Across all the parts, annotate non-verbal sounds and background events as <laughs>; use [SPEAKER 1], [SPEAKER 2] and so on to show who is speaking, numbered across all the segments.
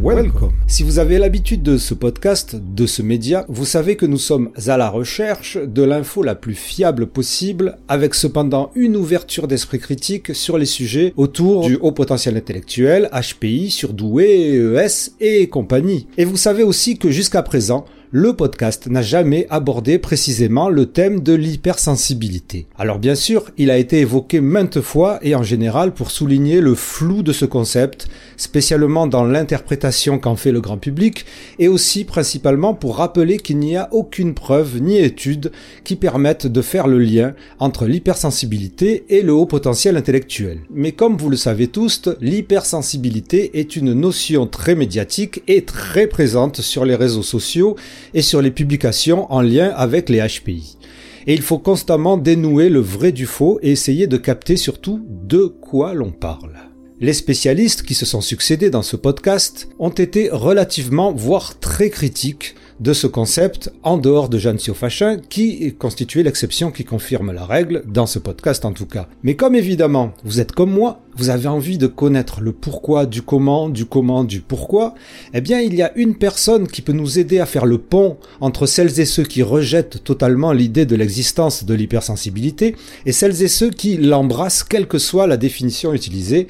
[SPEAKER 1] Welcome. Si vous avez l'habitude de ce podcast, de ce média, vous savez que nous sommes à la recherche de l'info la plus fiable possible, avec cependant une ouverture d'esprit critique sur les sujets autour du haut potentiel intellectuel, HPI, surdoué, ES et compagnie. Et vous savez aussi que jusqu'à présent, le podcast n'a jamais abordé précisément le thème de l'hypersensibilité. Alors bien sûr, il a été évoqué maintes fois et en général pour souligner le flou de ce concept, spécialement dans l'interprétation qu'en fait le grand public, et aussi principalement pour rappeler qu'il n'y a aucune preuve ni étude qui permettent de faire le lien entre l'hypersensibilité et le haut potentiel intellectuel. Mais comme vous le savez tous, l'hypersensibilité est une notion très médiatique et très présente sur les réseaux sociaux et sur les publications en lien avec les HPI. Et il faut constamment dénouer le vrai du faux et essayer de capter surtout de quoi l'on parle. Les spécialistes qui se sont succédés dans ce podcast ont été relativement, voire très critiques de ce concept en dehors de Jeanne Siofachin qui constituait l'exception qui confirme la règle dans ce podcast en tout cas. Mais comme évidemment vous êtes comme moi, vous avez envie de connaître le pourquoi du comment, du comment du pourquoi, eh bien il y a une personne qui peut nous aider à faire le pont entre celles et ceux qui rejettent totalement l'idée de l'existence de l'hypersensibilité et celles et ceux qui l'embrassent quelle que soit la définition utilisée,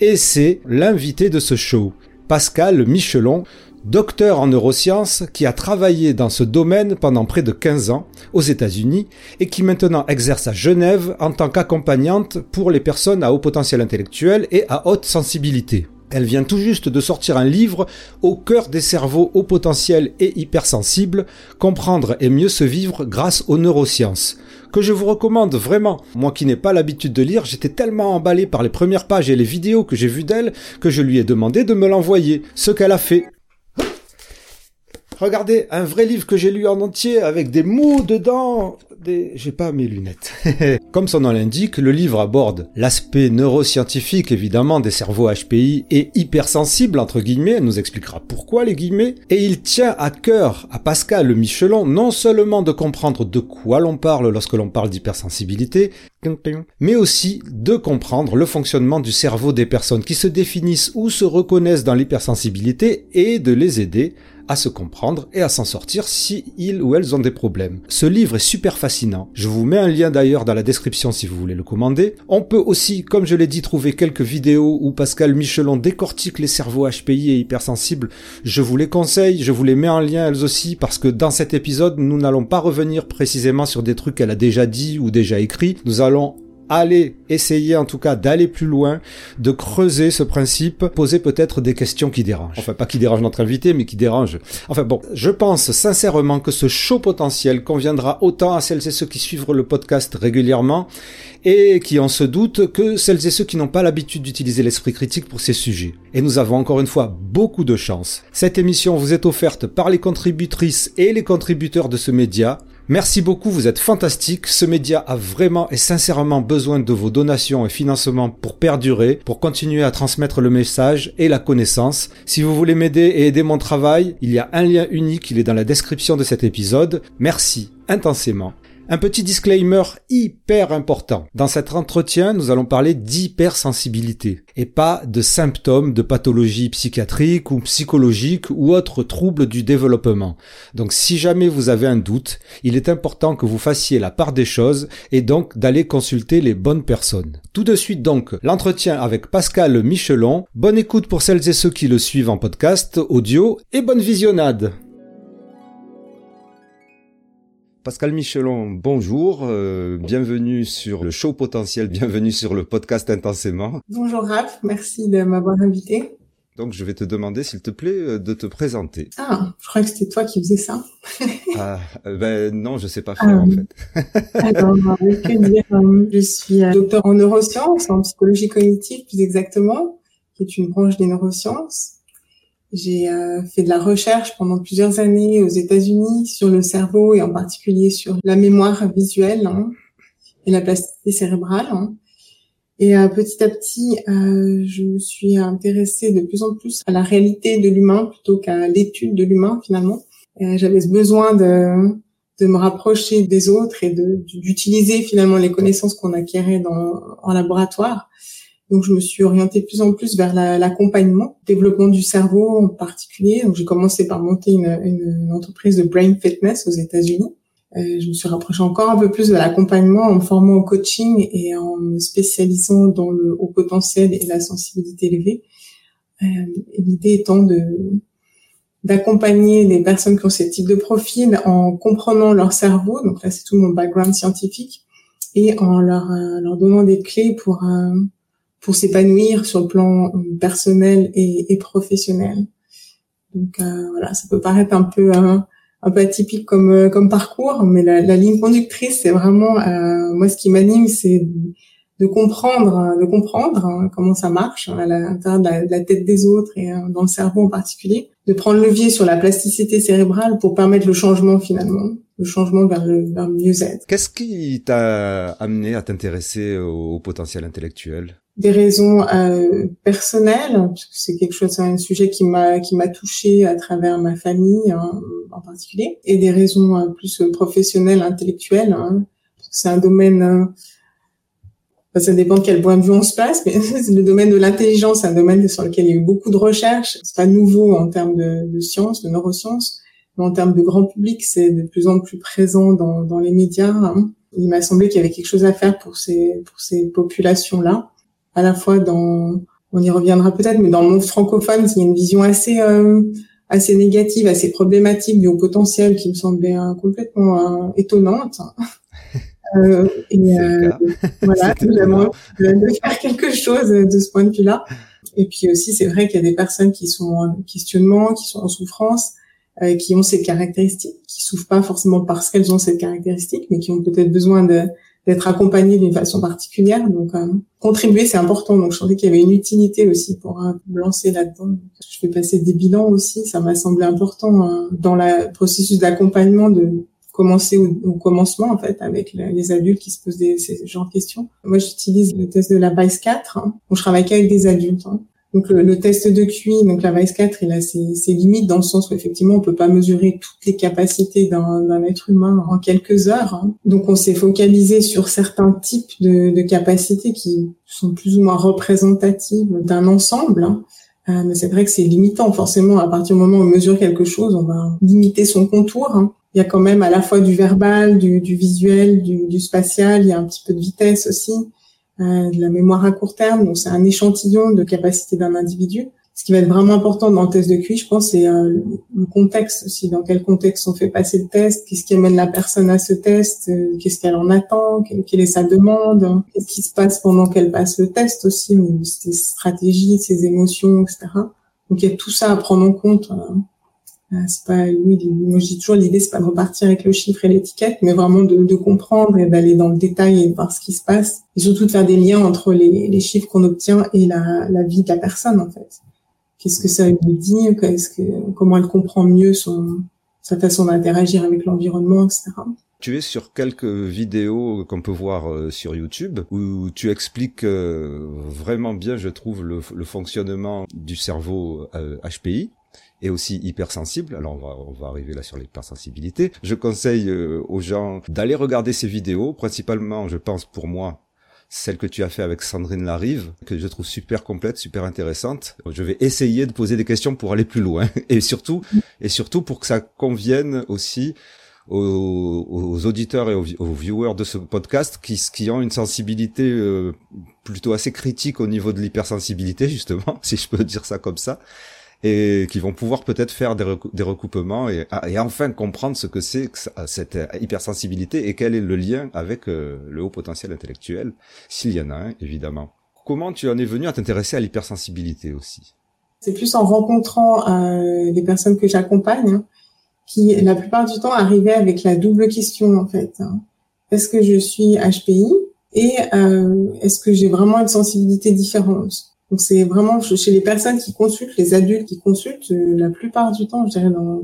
[SPEAKER 1] et c'est l'invité de ce show. Pascal Michelon, docteur en neurosciences qui a travaillé dans ce domaine pendant près de 15 ans aux États-Unis et qui maintenant exerce à Genève en tant qu'accompagnante pour les personnes à haut potentiel intellectuel et à haute sensibilité. Elle vient tout juste de sortir un livre au cœur des cerveaux haut potentiel et hypersensibles, comprendre et mieux se vivre grâce aux neurosciences, que je vous recommande vraiment. Moi qui n'ai pas l'habitude de lire, j'étais tellement emballé par les premières pages et les vidéos que j'ai vues d'elle que je lui ai demandé de me l'envoyer, ce qu'elle a fait. Regardez, un vrai livre que j'ai lu en entier avec des mots dedans. Des... J'ai pas mes lunettes. <laughs> Comme son nom l'indique, le livre aborde l'aspect neuroscientifique évidemment des cerveaux HPI et hypersensibles entre guillemets. Nous expliquera pourquoi les guillemets. Et il tient à cœur à Pascal Michelon non seulement de comprendre de quoi l'on parle lorsque l'on parle d'hypersensibilité, mais aussi de comprendre le fonctionnement du cerveau des personnes qui se définissent ou se reconnaissent dans l'hypersensibilité et de les aider à se comprendre et à s'en sortir si ils ou elles ont des problèmes. Ce livre est super fascinant. Je vous mets un lien d'ailleurs dans la description si vous voulez le commander. On peut aussi, comme je l'ai dit, trouver quelques vidéos où Pascal Michelon décortique les cerveaux HPI et hypersensibles. Je vous les conseille, je vous les mets en lien elles aussi parce que dans cet épisode, nous n'allons pas revenir précisément sur des trucs qu'elle a déjà dit ou déjà écrit. Nous allons aller essayer en tout cas d'aller plus loin, de creuser ce principe, poser peut-être des questions qui dérangent. Enfin, pas qui dérangent notre invité, mais qui dérangent. Enfin bon, je pense sincèrement que ce show potentiel conviendra autant à celles et ceux qui suivent le podcast régulièrement et qui en se doutent que celles et ceux qui n'ont pas l'habitude d'utiliser l'esprit critique pour ces sujets. Et nous avons encore une fois beaucoup de chance. Cette émission vous est offerte par les contributrices et les contributeurs de ce média. Merci beaucoup, vous êtes fantastiques. Ce média a vraiment et sincèrement besoin de vos donations et financements pour perdurer, pour continuer à transmettre le message et la connaissance. Si vous voulez m'aider et aider mon travail, il y a un lien unique, il est dans la description de cet épisode. Merci intensément. Un petit disclaimer hyper important. Dans cet entretien, nous allons parler d'hypersensibilité et pas de symptômes de pathologie psychiatrique ou psychologique ou autres troubles du développement. Donc si jamais vous avez un doute, il est important que vous fassiez la part des choses et donc d'aller consulter les bonnes personnes. Tout de suite donc, l'entretien avec Pascal Michelon. Bonne écoute pour celles et ceux qui le suivent en podcast, audio et bonne visionnade. Pascal Michelon, bonjour, euh, bienvenue sur le show potentiel, bienvenue sur le podcast intensément.
[SPEAKER 2] Bonjour Raph, merci de m'avoir invité.
[SPEAKER 1] Donc je vais te demander, s'il te plaît, euh, de te présenter.
[SPEAKER 2] Ah, je crois que c'était toi qui faisais ça.
[SPEAKER 1] ah, euh, ben non, je sais pas faire en fait. <laughs>
[SPEAKER 2] alors, que dire Je suis docteur en neurosciences, en psychologie cognitive plus exactement, qui est une branche des neurosciences. J'ai euh, fait de la recherche pendant plusieurs années aux États-Unis sur le cerveau et en particulier sur la mémoire visuelle hein, et la plasticité cérébrale. Hein. Et euh, petit à petit, euh, je me suis intéressée de plus en plus à la réalité de l'humain plutôt qu'à l'étude de l'humain finalement. J'avais ce besoin de, de me rapprocher des autres et d'utiliser finalement les connaissances qu'on acquérait dans, en laboratoire Donc, je me suis orientée de plus en plus vers l'accompagnement, développement du cerveau en particulier. Donc, j'ai commencé par monter une, une, entreprise de brain fitness aux États-Unis. Euh, je me suis rapprochée encore un peu plus de l'accompagnement en me formant au coaching et en me spécialisant dans le haut potentiel et la sensibilité élevée. Euh, L'idée étant de d'accompagner les personnes qui ont ce type de profil en comprenant leur cerveau. Donc là, c'est tout mon background scientifique et en leur, euh, leur donnant des clés pour euh, pour s'épanouir sur le plan personnel et, et professionnel. Donc euh, voilà, ça peut paraître un peu un peu atypique comme comme parcours, mais la, la ligne conductrice, c'est vraiment moi ce qui m'anime, c'est de comprendre, de comprendre hein, comment ça marche à l'intérieur de, la tête des autres et dans le cerveau en particulier, de prendre levier sur la plasticité cérébrale pour permettre le changement finalement, le changement vers le, vers mieux-être.
[SPEAKER 1] Qu'est-ce qui t'a amené à t'intéresser au, potentiel intellectuel?
[SPEAKER 2] Des raisons euh, personnelles, parce que c'est quelque chose, c'est un sujet qui m'a qui m'a touché à travers ma famille hein, en particulier, et des raisons euh, plus professionnelles, intellectuelles. Hein, c'est un domaine euh, ça dépend de quel point de vue on se place, mais <laughs> le domaine de l'intelligence, c'est un domaine sur lequel il y a eu beaucoup de recherches. C'est pas nouveau en termes de, de sciences, de neurosciences, mais en termes de grand public, c'est de plus en plus présent dans, dans les médias. Hein. Il m'a semblé qu'il y avait quelque chose à faire pour ces pour ces populations-là, à la fois dans, on y reviendra peut-être, mais dans le monde francophone, il y a une vision assez euh, assez négative, assez problématique du haut potentiel qui me semblait euh, complètement euh, étonnante. <laughs>
[SPEAKER 1] Euh, et euh, <laughs>
[SPEAKER 2] voilà, vraiment de faire quelque chose de ce point de vue-là. Et puis aussi, c'est vrai qu'il y a des personnes qui sont en questionnement, qui sont en souffrance, euh, qui ont ces caractéristiques, qui souffrent pas forcément parce qu'elles ont cette caractéristique, mais qui ont peut-être besoin de d'être accompagnées d'une façon particulière. Donc, euh, contribuer, c'est important. Donc, je sentais qu'il y avait une utilité aussi pour euh, lancer là-dedans. Je fais passer des bilans aussi. Ça m'a semblé important dans le processus d'accompagnement de commencer au, commencement en fait avec les adultes qui se posent ces genres de questions. Moi, j'utilise le test de la VICE 4. Hein. je travaille qu'avec des adultes. Hein. Donc le, test de QI, donc la VICE 4, il a ses, ses, limites dans le sens où effectivement on peut pas mesurer toutes les capacités d'un être humain en quelques heures. Hein. Donc on s'est focalisé sur certains types de, de, capacités qui sont plus ou moins représentatives d'un ensemble. Hein. Euh, mais c'est vrai que c'est limitant forcément à partir du moment où on mesure quelque chose, on va limiter son contour. Hein il y a quand même à la fois du verbal, du, du visuel, du, du, spatial, il y a un petit peu de vitesse aussi, euh, de la mémoire à court terme. Donc c'est un échantillon de capacité d'un individu. Ce qui va être vraiment important dans le test de QI, je pense, c'est euh, le contexte aussi, dans quel contexte on fait passer le test, qu'est-ce qui amène la personne à ce test, euh, qu'est-ce qu'elle en attend, quelle, est sa demande, qu'est-ce qui se passe pendant qu'elle passe le test aussi, ses stratégies, ses émotions, etc. Donc il y a tout ça à prendre en compte. Euh, euh, c'est pas, oui, moi dis toujours l'idée c'est pas de repartir avec le chiffre et l'étiquette, mais vraiment de, de comprendre et d'aller dans le détail et voir ce qui se passe, et surtout de faire des liens entre les, les chiffres qu'on obtient et la, la, vie de la personne en fait. Qu'est-ce que ça lui dit, qu'est-ce que, comment elle comprend mieux son, sa façon d'interagir avec l'environnement, etc.
[SPEAKER 1] Tu es sur quelques vidéos qu'on peut voir euh, sur YouTube où tu expliques euh, vraiment bien, je trouve, le, le fonctionnement du cerveau HPI et aussi hypersensible. Alors on va, on va arriver là sur l'hypersensibilité. Je conseille euh, aux gens d'aller regarder ces vidéos, principalement, je pense pour moi, celle que tu as fait avec Sandrine Larive, que je trouve super complète, super intéressante. Je vais essayer de poser des questions pour aller plus loin <laughs> et surtout, et surtout pour que ça convienne aussi aux, aux auditeurs et aux, viewers de ce podcast qui, qui ont une sensibilité euh, plutôt assez critique au niveau de l'hypersensibilité justement, <laughs> si je peux dire ça comme ça et qui vont pouvoir peut-être faire des, recoupements et, ah, et, enfin comprendre ce que c'est cette hypersensibilité et quel est le lien avec euh, le haut potentiel intellectuel, s'il y en a un, évidemment. Comment tu en es venu à t'intéresser à l'hypersensibilité aussi?
[SPEAKER 2] C'est plus en rencontrant euh, les personnes que j'accompagne hein, qui, la plupart du temps, arrivaient avec la double question, en fait. Hein. Est-ce que je suis HPI et euh, est-ce que j'ai vraiment une sensibilité différente? Donc c'est vraiment chez les personnes qui consultent, les adultes qui consultent, euh, la plupart du temps, je dirais dans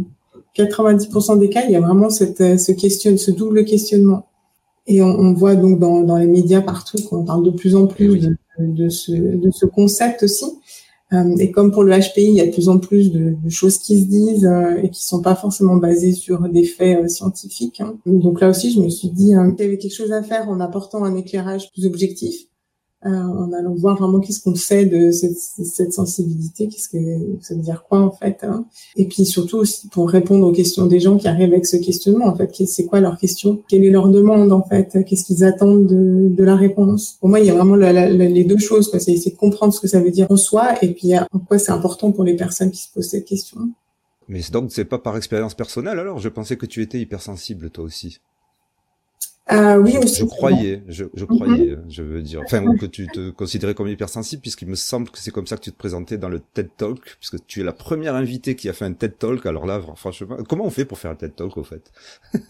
[SPEAKER 2] 90% des cas, il y a vraiment cette, euh, ce question, ce double questionnement. Et on, on voit donc dans, dans, les médias partout qu'on parle de plus en plus de, de, ce, de ce concept aussi. Euh, et comme pour le HPI, il y a de plus en plus de, de choses qui se disent et qui sont pas forcément basées sur des faits scientifiques. Hein. Donc là aussi, je me suis dit qu'il y avait quelque chose à faire en apportant un éclairage plus objectif en allant voir vraiment qu'est-ce qu'on sait de cette, cette sensibilité, qu'est-ce que ça veut dire quoi en fait. Hein. Et puis surtout aussi pour répondre aux questions des gens qui arrivent avec ce questionnement en fait, c'est quoi leur question, quelle est leur demande en fait, qu'est-ce qu'ils attendent de, de, la réponse? Pour moi, il y a vraiment les deux choses, c'est essayer de comprendre ce que ça veut dire en soi et puis en quoi c'est important pour les personnes qui se posent cette question.
[SPEAKER 1] Mais donc c'est pas par expérience personnelle alors? Je pensais que tu étais hypersensible toi aussi.
[SPEAKER 2] Euh, oui, aussi.
[SPEAKER 1] Je croyais, je, je croyais, mhm. je veux dire, enfin, que tu te considérais comme hypersensible, puisqu'il me semble que c'est comme ça que tu te présentais dans le TED Talk, puisque tu es la première invitée qui a fait un TED Talk. Alors là, franchement, comment on fait pour faire un TED Talk au fait? <laughs>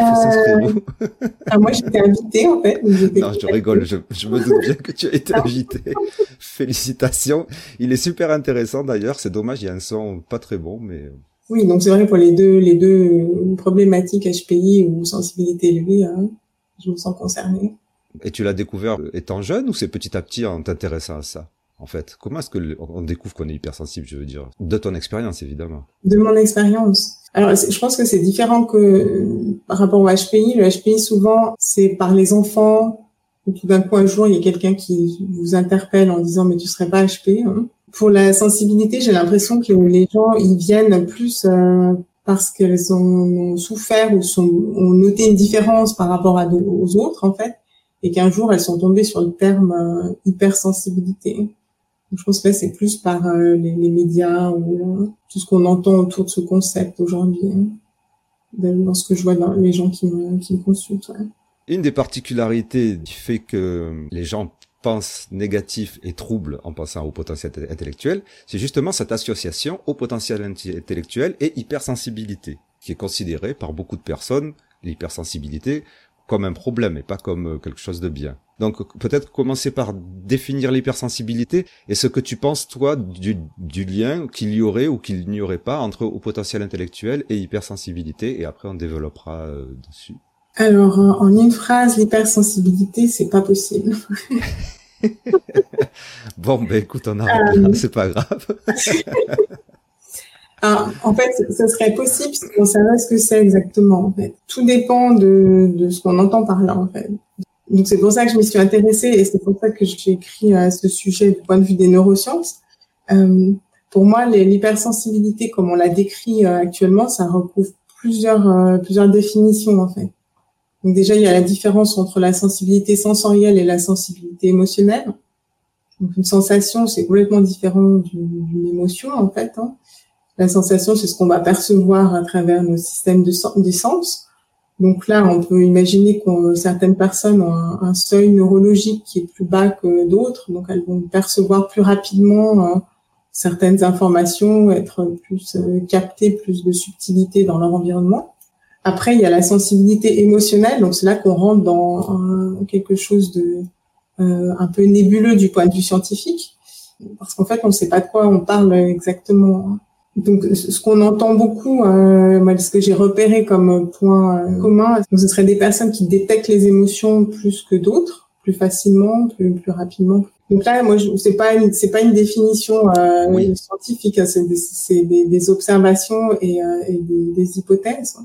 [SPEAKER 2] Euh... ah, Moi, j'étais invitée en fait.
[SPEAKER 1] Non, je rigole, je, je, me doute bien que tu as été invitée. Félicitations. Il est super intéressant d'ailleurs. C'est dommage, il y a un son pas très bon, mais
[SPEAKER 2] oui, donc c'est vrai pour les deux, les deux problématiques HPI ou sensibilité élevée, hein, je me sens concernée.
[SPEAKER 1] Et tu l'as découvert étant jeune ou c'est petit à petit en t'intéressant à ça en fait? Comment est-ce que on découvre qu'on est hypersensible, je veux dire? De ton expérience, évidemment.
[SPEAKER 2] De mon expérience. Alors, je pense que c'est différent que par rapport au HPI. Le HPI, souvent, c'est par les enfants. Ou tout d'un coup, un jour, il y a quelqu'un qui vous interpelle en disant « mais tu serais pas HP hein? Pour la sensibilité, j'ai l'impression que les gens ils viennent plus euh, parce qu'elles ont souffert ou sont, ont noté une différence par rapport aux autres en fait, et qu'un jour elles sont tombées sur le terme euh, hypersensibilité. je pense que c'est plus par euh, les, les, médias ou tout ce qu'on entend autour de ce concept aujourd'hui, hein, dans ce que je vois dans les gens qui me, qui me consultent. Ouais.
[SPEAKER 1] Une des particularités du fait que les gens pense négatif et trouble en pensant au potentiel intellectuel, c'est justement cette association au potentiel intellectuel et hypersensibilité, qui est considérée par beaucoup de personnes, l'hypersensibilité, comme un problème et pas comme euh, quelque chose de bien. Donc peut-être commencer par définir l'hypersensibilité et ce que tu penses toi du, lien qu'il y aurait ou qu'il n'y aurait pas entre au potentiel intellectuel et hypersensibilité et après on développera euh, dessus.
[SPEAKER 2] Alors, en une phrase, l'hypersensibilité, c'est pas possible. <laughs>
[SPEAKER 1] bon, ben écoute, on arrête euh, c'est pas grave. <laughs>
[SPEAKER 2] Ah, en fait, ce serait possible si on savait ce que c'est exactement. En fait, tout dépend de, de ce qu'on entend par là. En fait, donc c'est pour ça que je m'y suis intéressée et c'est pour ça que j'ai écrit à ce sujet du point de vue des neurosciences. Euh, pour moi, l'hypersensibilité, comme on l'a décrit euh, actuellement, ça recouvre plusieurs euh, plusieurs définitions en fait. Donc déjà, il y a la différence entre la sensibilité sensorielle et la sensibilité émotionnelle. Donc une sensation, c'est complètement différent d'une émotion en fait. Hein. La sensation, c'est ce qu'on va percevoir à travers nos systèmes de des sens. Donc là, on peut imaginer que certaines personnes ont un, seuil neurologique qui est plus bas que d'autres, donc elles vont percevoir plus rapidement hein, certaines informations, être plus euh, capter plus de subtilité dans leur environnement. Après, il y a la sensibilité émotionnelle, donc c'est là qu'on rentre dans quelque chose de euh, un peu nébuleux du point de vue scientifique, parce qu'en fait, on ne sait pas de quoi on parle exactement. Donc, ce qu'on entend beaucoup, euh, moi, ce que j'ai repéré comme point euh, commun, ce serait des personnes qui détectent les émotions plus que d'autres, plus facilement, plus, plus rapidement. Donc là, moi, c'est pas c'est pas une définition euh, scientifique, hein, c'est des, des, des, observations et, euh, et des, des, hypothèses.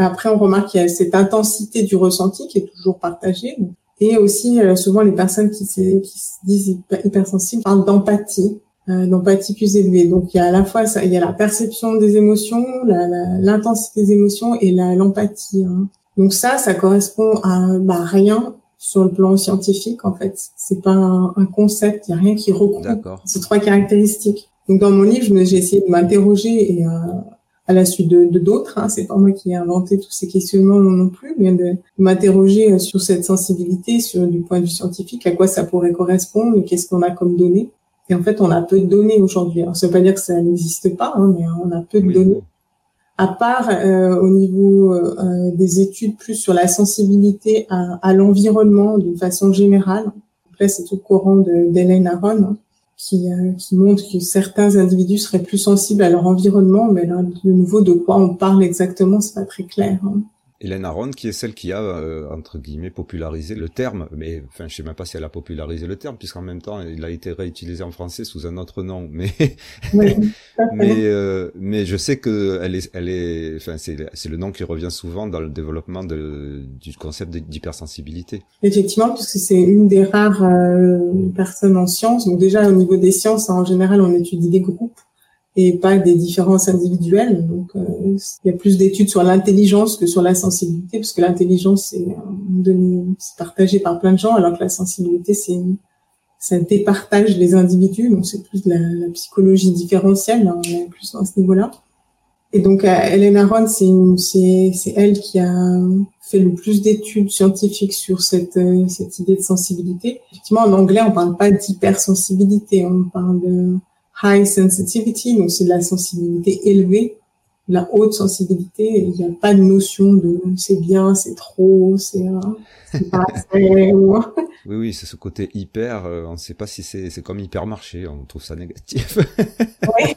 [SPEAKER 2] Après, on remarque qu'il y a cette intensité du ressenti qui est toujours partagée. Et aussi, euh, souvent, les personnes qui, se, qui se disent hypersensibles parlent d'empathie, euh, d'empathie plus élevée. Donc, il y a à la fois, ça, il y a la perception des émotions, l'intensité des émotions et l'empathie. Hein. Donc ça, ça correspond à bah, rien sur le plan scientifique, en fait. C'est pas un, un concept, il y a rien qui regroupe ces trois caractéristiques. Donc, dans mon livre, j'ai essayé de m'interroger et euh, à la suite de d'autres. Hein. C'est pas moi qui ai inventé tous ces questionnements non plus, mais de m'interroger euh, sur cette sensibilité, sur du point de vue scientifique, à quoi ça pourrait correspondre, qu'est-ce qu'on a comme données. Et en fait, on a peu de données aujourd'hui. Ça veut pas dire que ça n'existe pas, hein, mais on a peu de données. À part euh, au niveau euh, des études plus sur la sensibilité à, à l'environnement d'une façon générale. Après, c'est tout courant d'Hélène Aron. Hein qui, euh, qui montre que certains individus seraient plus sensibles à leur environnement, mais là, de nouveau, de quoi on parle exactement, c'est pas très clair. Hein.
[SPEAKER 1] Hélène Aron, qui est celle qui a, euh, entre guillemets, popularisé le terme, mais enfin, je sais même pas si elle a popularisé le terme, puisqu'en même temps, il a été réutilisé en français sous un autre nom, <laughs> mais mais euh, mais je sais que elle est, elle est, enfin, c'est c'est le nom qui revient souvent dans le développement de, du concept d'hypersensibilité.
[SPEAKER 2] Effectivement, puisque c'est une des rares euh, personnes en sciences. Donc déjà, au niveau des sciences, en général, on étudie des groupes et pas des différences individuelles. Donc, euh, il y a plus d'études sur l'intelligence que sur la sensibilité, parce que l'intelligence c'est partagé par plein de gens, alors que la sensibilité c'est ça départage les individus. Donc, c'est plus de la, psychologie différentielle, hein, on est plus à ce niveau-là. Et donc, euh, Hélène Aron, c'est c'est elle qui a fait le plus d'études scientifiques sur cette euh, cette idée de sensibilité. Effectivement, en anglais, on parle pas d'hypersensibilité, on parle de high sensitivity, donc c'est de la sensibilité élevée, la haute sensibilité. Il n'y a pas de notion de c'est bien, c'est trop, c'est pas assez. <laughs>
[SPEAKER 1] oui, oui, c'est ce côté hyper. Euh, on ne sait pas si c'est c'est comme hypermarché. On trouve ça négatif. Oui.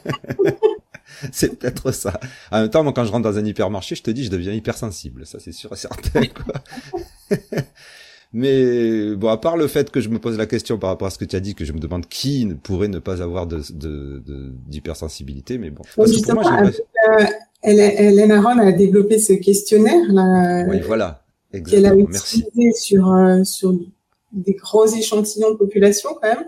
[SPEAKER 1] <laughs> c'est peut-être ça. En même temps, moi, quand je rentre dans un hypermarché, je te dis, je deviens hypersensible. Ça, c'est sûr et certain. Quoi. <laughs> Mais bon, à part le fait que je me pose la question par rapport à ce que tu as dit, que je me demande qui pourrait ne pas avoir de d'hypersensibilité, mais bon.
[SPEAKER 2] Parce justement, moi, euh, Hélène Aron a développé ce questionnaire là.
[SPEAKER 1] Oui, voilà.
[SPEAKER 2] Qu'elle a utilisé sur euh, sur des gros échantillons de population quand même.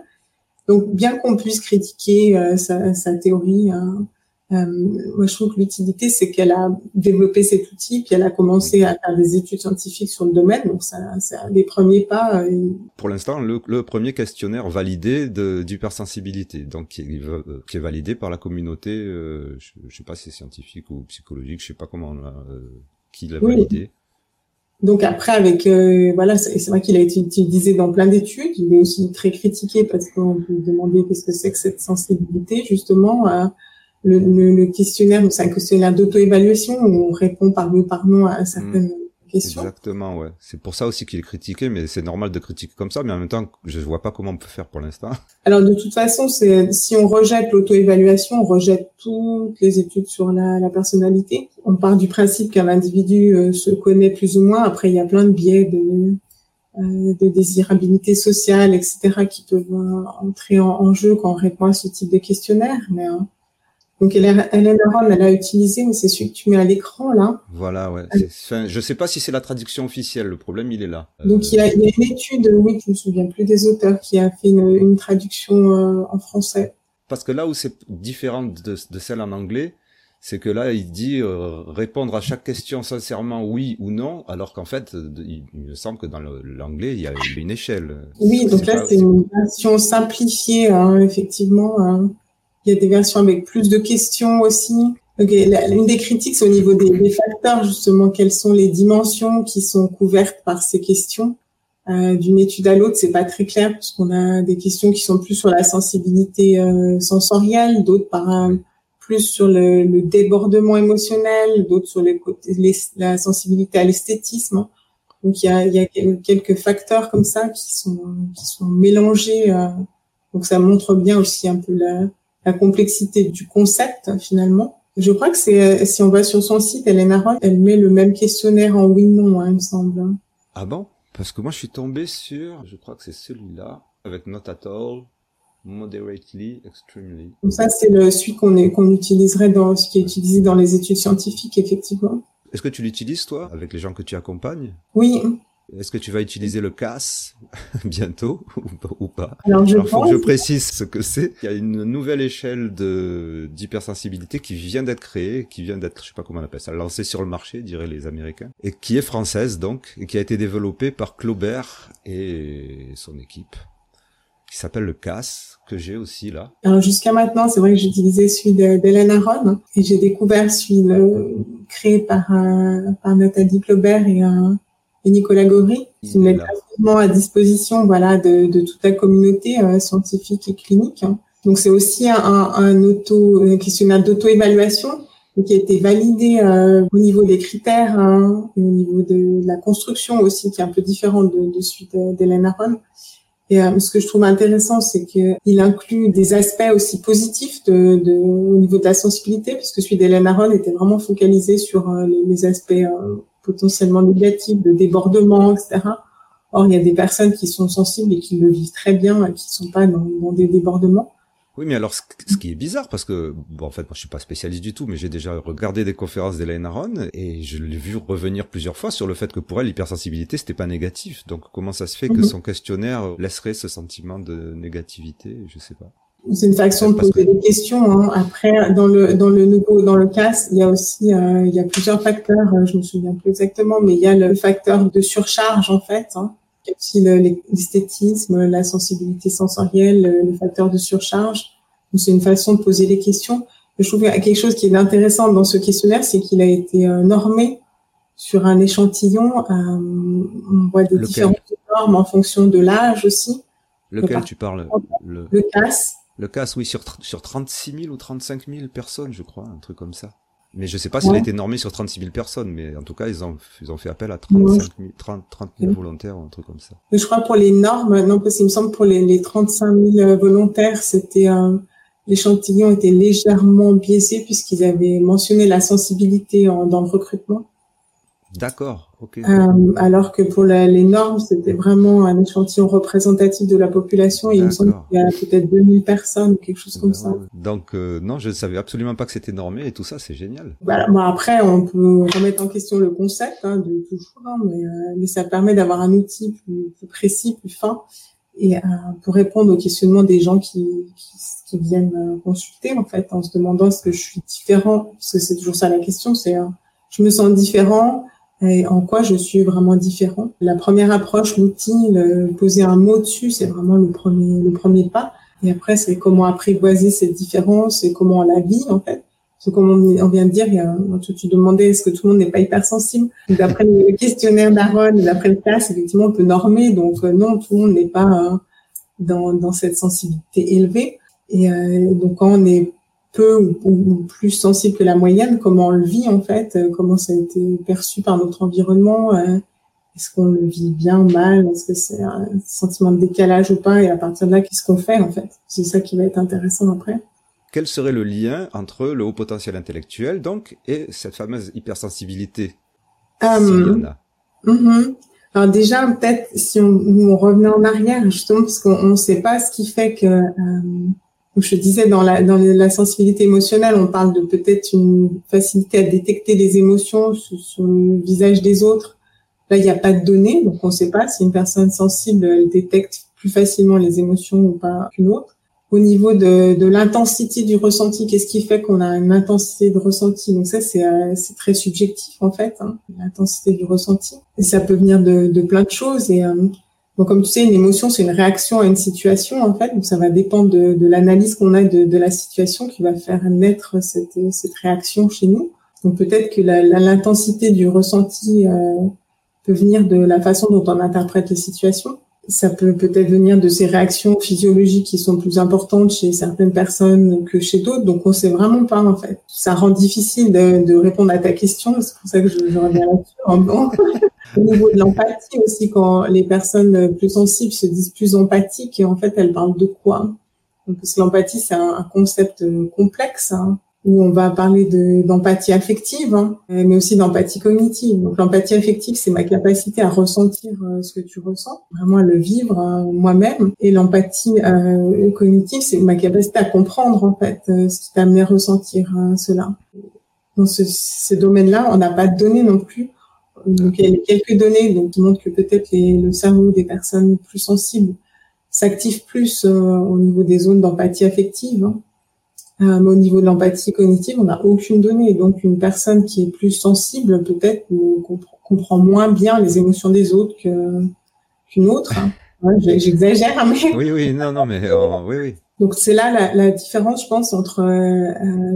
[SPEAKER 2] Donc bien qu'on puisse critiquer euh, sa, sa, théorie, hein, euh, moi, je trouve que l'utilité, c'est qu'elle a développé cet outil, puis elle a commencé à faire des études scientifiques sur le domaine. Donc, ça, c'est un des premiers pas. Euh,
[SPEAKER 1] Pour l'instant, le, le, premier questionnaire validé d'hypersensibilité, donc qui est, euh, qui est, validé par la communauté, euh, je, je sais pas si c'est scientifique ou psychologique, je sais pas comment, euh, qui l'a validé.
[SPEAKER 2] Donc après, avec euh, voilà, c'est vrai qu'il a été utilisé dans plein d'études. Il est aussi très critiqué parce qu'on peut demander qu'est-ce que c'est que cette sensibilité justement le, le, le questionnaire, c'est un questionnaire d'auto-évaluation où on répond par oui par non à certaines mmh. questions.
[SPEAKER 1] Exactement, ouais. C'est pour ça aussi qu'il est critiqué, mais c'est normal de critiquer comme ça, mais en même temps, je vois pas comment on peut faire pour l'instant. <laughs>
[SPEAKER 2] Alors de toute façon, c'est si on rejette l'auto-évaluation, on rejette toutes les études sur la, la personnalité. On part du principe qu'un individu euh, se connaît plus ou moins. Après, il y a plein de biais de euh, de désirabilité sociale, etc., qui peuvent euh, entrer en, en, jeu quand on répond à ce type de questionnaire. Mais donc Hélène Aron, elle a utilisé, mais c'est celui que tu mets à l'écran là.
[SPEAKER 1] Voilà, ouais. Enfin, je sais pas si c'est la traduction officielle. Le problème, il est là.
[SPEAKER 2] Donc il y, a, il y a, une étude, oui, je me souviens plus des auteurs, qui a fait une, une traduction euh, en français.
[SPEAKER 1] Parce que là où c'est différent de, de, celle en anglais, c'est que là, il dit euh, répondre à chaque question sincèrement oui ou non, alors qu'en fait, il, me semble que dans l'anglais, il y a une échelle.
[SPEAKER 2] Oui, donc là, c'est une version simplifiée, hein, effectivement. Hein. Il y a des versions avec plus de questions aussi. Une des critiques, c'est au niveau des, facteurs, justement, quelles sont les dimensions qui sont couvertes par ces questions. Euh, D'une étude à l'autre, c'est pas très clair, puisqu'on a des questions qui sont plus sur la sensibilité euh, sensorielle, d'autres par un, plus sur le, débordement émotionnel, d'autres sur les la sensibilité à l'esthétisme. Donc il y a, quelques facteurs comme ça qui sont qui sont mélangés. Euh, donc ça montre bien aussi un peu la, la complexité du concept finalement. Je crois que c'est si on va sur son site, Hélène Aron, elle met le même questionnaire en oui/non, hein, il me semble.
[SPEAKER 1] Ah bon? Parce que moi je suis tombé sur, je crois que c'est celui-là, avec not at all, moderately, extremely.
[SPEAKER 2] Donc ça c'est le celui qu'on utiliserait dans ce qui est utilisé dans les études scientifiques effectivement.
[SPEAKER 1] Est-ce que tu l'utilises toi avec les gens que tu accompagnes?
[SPEAKER 2] Oui,
[SPEAKER 1] est-ce que tu vas utiliser le CAS <laughs> bientôt ou pas
[SPEAKER 2] Alors, je
[SPEAKER 1] faut que je précise ce que c'est. Il y a une nouvelle échelle de d'hypersensibilité qui vient d'être créée, qui vient d'être, je sais pas comment on appelle ça, lancée sur le marché, diraient les Américains, et qui est française donc, et qui a été développée par Claubert et son équipe, qui s'appelle le CAS, que j'ai aussi là.
[SPEAKER 2] Alors jusqu'à maintenant, c'est vrai que j'utilisais celui d'Hélène Aron, et j'ai découvert celui créé par, euh, par Nathalie Claubert et un Nicolas Gauvry, qui met gratuitement à disposition voilà, de, de toute la communauté euh, scientifique et clinique. Donc c'est aussi un, un auto, un questionnaire d'auto-évaluation qui a été validé euh, au niveau des critères, hein, au niveau de la construction aussi, qui est un peu différent de, de celui d'Hélène Aron. Et euh, ce que je trouve intéressant, c'est qu'il inclut des aspects aussi positifs de, de, au niveau de la sensibilité, puisque celui d'Hélène Aron était vraiment focalisé sur les, les, aspects potentiellement négatif, de débordement, etc. Or, il y a des personnes qui sont sensibles et qui le vivent très bien, et qui ne sont pas dans, dans, des débordements.
[SPEAKER 1] Oui, mais alors, ce qui est bizarre, parce que, bon, en fait, moi, je suis pas spécialiste du tout, mais j'ai déjà regardé des conférences d'Hélène Aron, et je l'ai vu revenir plusieurs fois sur le fait que pour elle, l'hypersensibilité, c'était pas négatif. Donc, comment ça se fait que mhm. son questionnaire laisserait ce sentiment de négativité? Je sais pas.
[SPEAKER 2] C'est une façon de poser des questions. Hein. Après, dans le dans le nouveau dans le cas, il y a aussi euh, il y a plusieurs facteurs. Euh, je me souviens plus exactement, mais il y a le facteur de surcharge en fait. Hein. Il y a aussi l'esthétisme, la sensibilité sensorielle, le facteur de surcharge. C'est une façon de poser des questions. Je trouve qu'il y a quelque chose qui est intéressant dans ce questionnaire, c'est qu'il a été euh, normé sur un échantillon. on voit des différentes normes en fonction de l'âge aussi.
[SPEAKER 1] Lequel tu parles?
[SPEAKER 2] Le, le CAS.
[SPEAKER 1] Le CAS, oui, sur, sur 36 000 ou 35 000 personnes, je crois, un truc comme ça. Mais je sais pas s'il a été normé sur 36 000 personnes, mais en tout cas, ils ont, ils ont fait appel à 35 000, 30, 30 000 volontaires ou un truc comme ça.
[SPEAKER 2] Je crois pour les normes, non, parce qu'il me semble pour les, les 35 000 euh, volontaires, c'était un, l'échantillon était légèrement biaisé puisqu'ils avaient mentionné la sensibilité en, dans le recrutement.
[SPEAKER 1] D'accord, ok.
[SPEAKER 2] Euh, alors que pour la, les normes, c'était vraiment un échantillon représentatif de la population. Et il me semble qu'il y a peut-être 2000 personnes ou quelque chose comme ça.
[SPEAKER 1] Donc, euh, non, je ne savais absolument pas que c'était normé et tout ça, c'est génial.
[SPEAKER 2] Voilà. Bon, après, on peut remettre en question le concept hein, de toujours, hein, mais, euh, mais, ça permet d'avoir un outil plus, plus, précis, plus fin, et euh, pour répondre aux questionnements des gens qui, qui, qui viennent consulter, en fait, en se demandant est-ce que je suis différent, parce que c'est toujours ça la question, c'est je me sens différent, et en quoi je suis vraiment différent. La première approche, l'outil, poser un mot dessus, c'est vraiment le premier, le premier pas. Et après, c'est comment apprivoiser cette différence et comment on la vit, en fait. Que comme on vient de dire, il y a, tu, demandais est-ce que tout le monde n'est pas hypersensible? D'après le questionnaire d'Aaron, d'après le CAS, effectivement, on peut normer. Donc euh, non, tout le monde n'est pas euh, dans, dans cette sensibilité élevée. Et euh, donc quand on est peu ou, plus sensible que la moyenne, comment on le vit en fait, euh, comment ça a été perçu par notre environnement, euh, est-ce qu'on le vit bien ou mal, est-ce que c'est un sentiment de décalage ou pas, et à partir de là, qu'est-ce qu'on fait en fait? C'est ça qui va être intéressant après.
[SPEAKER 1] Quel serait le lien entre le haut potentiel intellectuel donc et cette fameuse hypersensibilité
[SPEAKER 2] um, Alors déjà, peut-être si on, on, revenait en arrière, justement, parce qu'on ne sait pas ce qui fait que je disais, dans la, dans la sensibilité émotionnelle, on parle de peut-être une facilité à détecter les émotions sur, le visage des autres. Là, il n'y a pas de données, donc on ne sait pas si une personne sensible elle détecte plus facilement les émotions ou pas qu'une autre. Au niveau de, de l'intensité du ressenti, qu'est-ce qui fait qu'on a une intensité de ressenti? Donc ça, c'est euh, très subjectif en fait, hein, l'intensité du ressenti. Et ça peut venir de, de plein de choses. Et euh, donc, comme tu sais, une émotion, c'est une réaction à une situation, en fait. Donc, ça va dépendre de, de l'analyse qu'on a de, de, la situation qui va faire naître cette, cette réaction chez nous. Donc, peut-être que l'intensité du ressenti euh, peut venir de la façon dont on interprète les situations. Ça peut peut-être venir de ces réactions physiologiques qui sont plus importantes chez certaines personnes que chez d'autres. Donc, on sait vraiment pas, en fait. Ça rend difficile de, de répondre à ta question. C'est pour ça que je, je reviens là-dessus. <laughs> Au niveau de l'empathie aussi, quand les personnes plus sensibles se disent plus empathiques, en fait, elles parlent de quoi? Parce que l'empathie, c'est un, concept complexe, hein, où on va parler d'empathie affective, hein, mais aussi d'empathie cognitive. Donc l'empathie affective, c'est ma capacité à ressentir euh, ce que tu ressens, vraiment à le vivre hein, moi-même. Et l'empathie euh, cognitive, c'est ma capacité à comprendre en fait euh, ce qui t'a amené à ressentir cela. Dans ce, ce domaine-là, on n'a pas de données non plus donc, il y a quelques données donc, qui montrent que peut-être le cerveau des personnes plus sensibles s'active plus euh, au niveau des zones d'empathie affective. Hein. Euh, mais au niveau de l'empathie cognitive, on n'a aucune donnée. Donc, une personne qui est plus sensible, peut-être, comprend moins bien les émotions des autres qu'une autre. Hein. J'exagère, mais...
[SPEAKER 1] Oui, oui, non, non, mais euh, oui, oui.
[SPEAKER 2] Donc, c'est là la, la, différence, je pense, entre...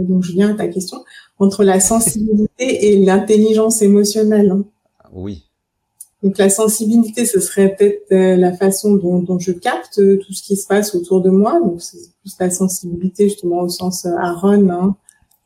[SPEAKER 2] donc, je viens à ta question entre la sensibilité et l'intelligence émotionnelle. Hein.
[SPEAKER 1] Oui.
[SPEAKER 2] Donc la sensibilité, ce serait peut-être euh, la façon dont, dont, je capte euh, tout ce qui se passe autour de moi. Donc c'est plus la sensibilité justement au sens euh, Aaron. Hein.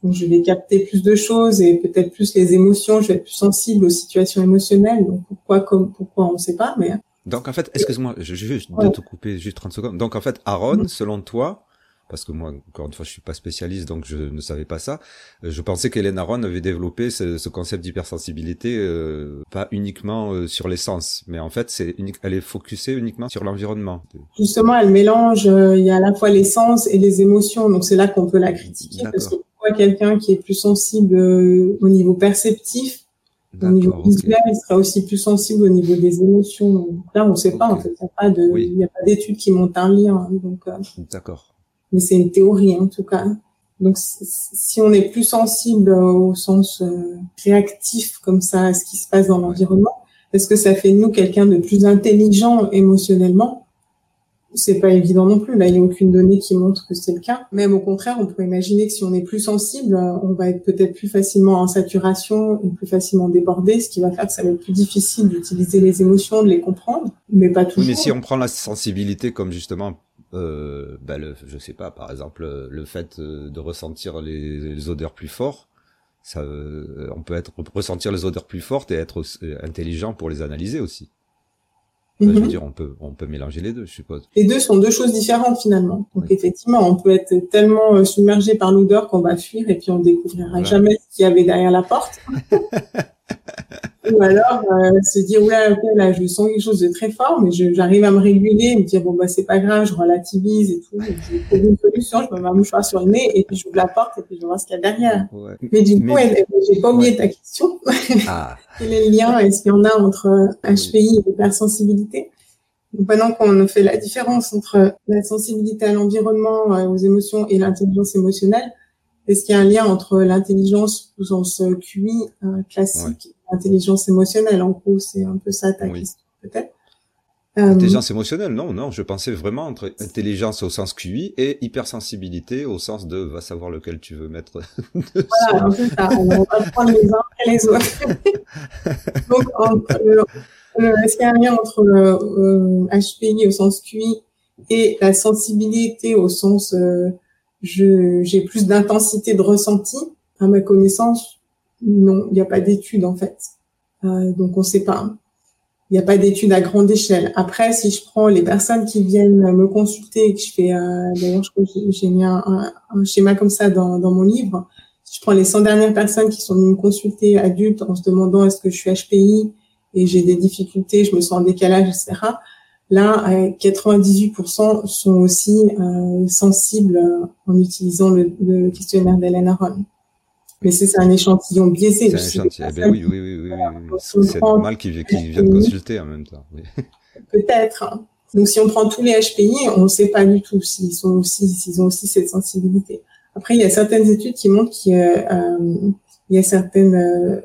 [SPEAKER 2] Donc je vais capter plus de choses et peut-être plus les émotions. Je vais être plus sensible aux situations émotionnelles. Donc pourquoi, comme, pourquoi, on ne sait pas. Mais
[SPEAKER 1] donc en fait, excuse-moi, je, vais juste te couper juste 30 secondes. Donc en fait, Aaron, selon toi, parce que moi, encore une fois, je suis pas spécialiste, donc je ne savais pas ça. Euh, je pensais qu'Hélène Aron avait développé ce, concept d'hypersensibilité euh, pas uniquement euh, sur les sens, mais en fait, c'est elle est focusée uniquement sur l'environnement.
[SPEAKER 2] Justement, elle mélange, il y a à la fois les sens et les émotions, donc c'est là qu'on peut la critiquer, parce que quelqu'un qui est plus sensible au niveau perceptif, au niveau visuel, il sera aussi plus sensible au niveau des émotions. Donc là, on ne sait pas, en fait, il n'y a pas d'études qui montrent un lien. Donc,
[SPEAKER 1] D'accord
[SPEAKER 2] mais c'est une théorie en tout cas. Donc si on est plus sensible au sens euh, réactif comme ça à ce qui se passe dans l'environnement, est-ce que ça fait de nous quelqu'un de plus intelligent émotionnellement? C'est pas évident non plus. Là, il n'y a aucune donnée qui montre que c'est le cas. Même au contraire, on pourrait imaginer que si on est plus sensible, on va être peut-être plus facilement en saturation et plus facilement débordé, ce qui va faire que ça va être plus difficile d'utiliser les émotions, de les comprendre, mais pas toujours.
[SPEAKER 1] mais si on prend la sensibilité comme justement euh, bah le, je sais pas, par exemple, le fait euh, de ressentir les, odeurs plus fort, ça, euh, on peut être ressentir les odeurs plus fortes et être euh, intelligent pour les analyser aussi. je veux mhm. dire, on peut, on peut mélanger les deux, je suppose.
[SPEAKER 2] Les deux sont deux choses différentes finalement. Donc effectivement, on peut être tellement submergé par l'odeur qu'on va fuir et puis on découvrira jamais ce qu'il y avait derrière la porte. <laughs> Ou alors euh, se dire ouais ok là je sens quelque chose de très fort mais j'arrive à me réguler me dire bon bah c'est pas grave je relativise et tout j'ai trouvé une solution je me mets un mouchoir sur le nez et puis j'ouvre la porte et puis je vois ce qu'il y a derrière. Mais du coup j'ai pas oublié ta question. Ah. <laughs> quel est le lien est-ce qu'il y en a entre HPI et hypersensibilité donc maintenant qu'on fait la différence entre la sensibilité à l'environnement euh, aux émotions et l'intelligence émotionnelle est-ce qu'il y a un lien entre l'intelligence au sens QI euh, classique intelligence émotionnelle. En gros, c'est un peu ça ta question, peut-être.
[SPEAKER 1] Euh, intelligence émotionnelle, non, non, je pensais vraiment entre intelligence au sens QI et hypersensibilité au sens de va savoir lequel tu veux mettre. <laughs>
[SPEAKER 2] voilà, c'est ça. On va prendre les uns et les autres. <laughs> Donc, est-ce qu'il y a un lien entre le HPI au sens QI et la sensibilité au sens euh, je j'ai plus d'intensité de ressenti À ma connaissance, non, il n'y a pas d'études en fait. Euh, donc on ne sait pas. Il n'y a pas d'études à grande échelle. Après, si je prends les personnes qui viennent me consulter, que je fais, euh, d'ailleurs, j'ai mis un, schéma comme ça dans, dans mon livre. Si je prends les 100 dernières personnes qui sont venues me consulter adultes en se demandant est-ce que je suis HPI et j'ai des difficultés, je me sens en décalage, etc. Là, 98% sont aussi euh, sensibles en utilisant le, le questionnaire d'Hélène Aron. Mais c'est un échantillon biaisé.
[SPEAKER 1] C'est un échantillon. Eh ben oui, oui, oui, oui, oui. C'est normal qu'ils viennent consulter en même temps. <laughs>
[SPEAKER 2] Peut-être. Hein. Donc, si on prend tous les HPI, on ne sait pas du tout s'ils sont aussi, s'ils ont aussi cette sensibilité. Après, il y a certaines études qui montrent qu'il y a, euh, il y a certaines, euh,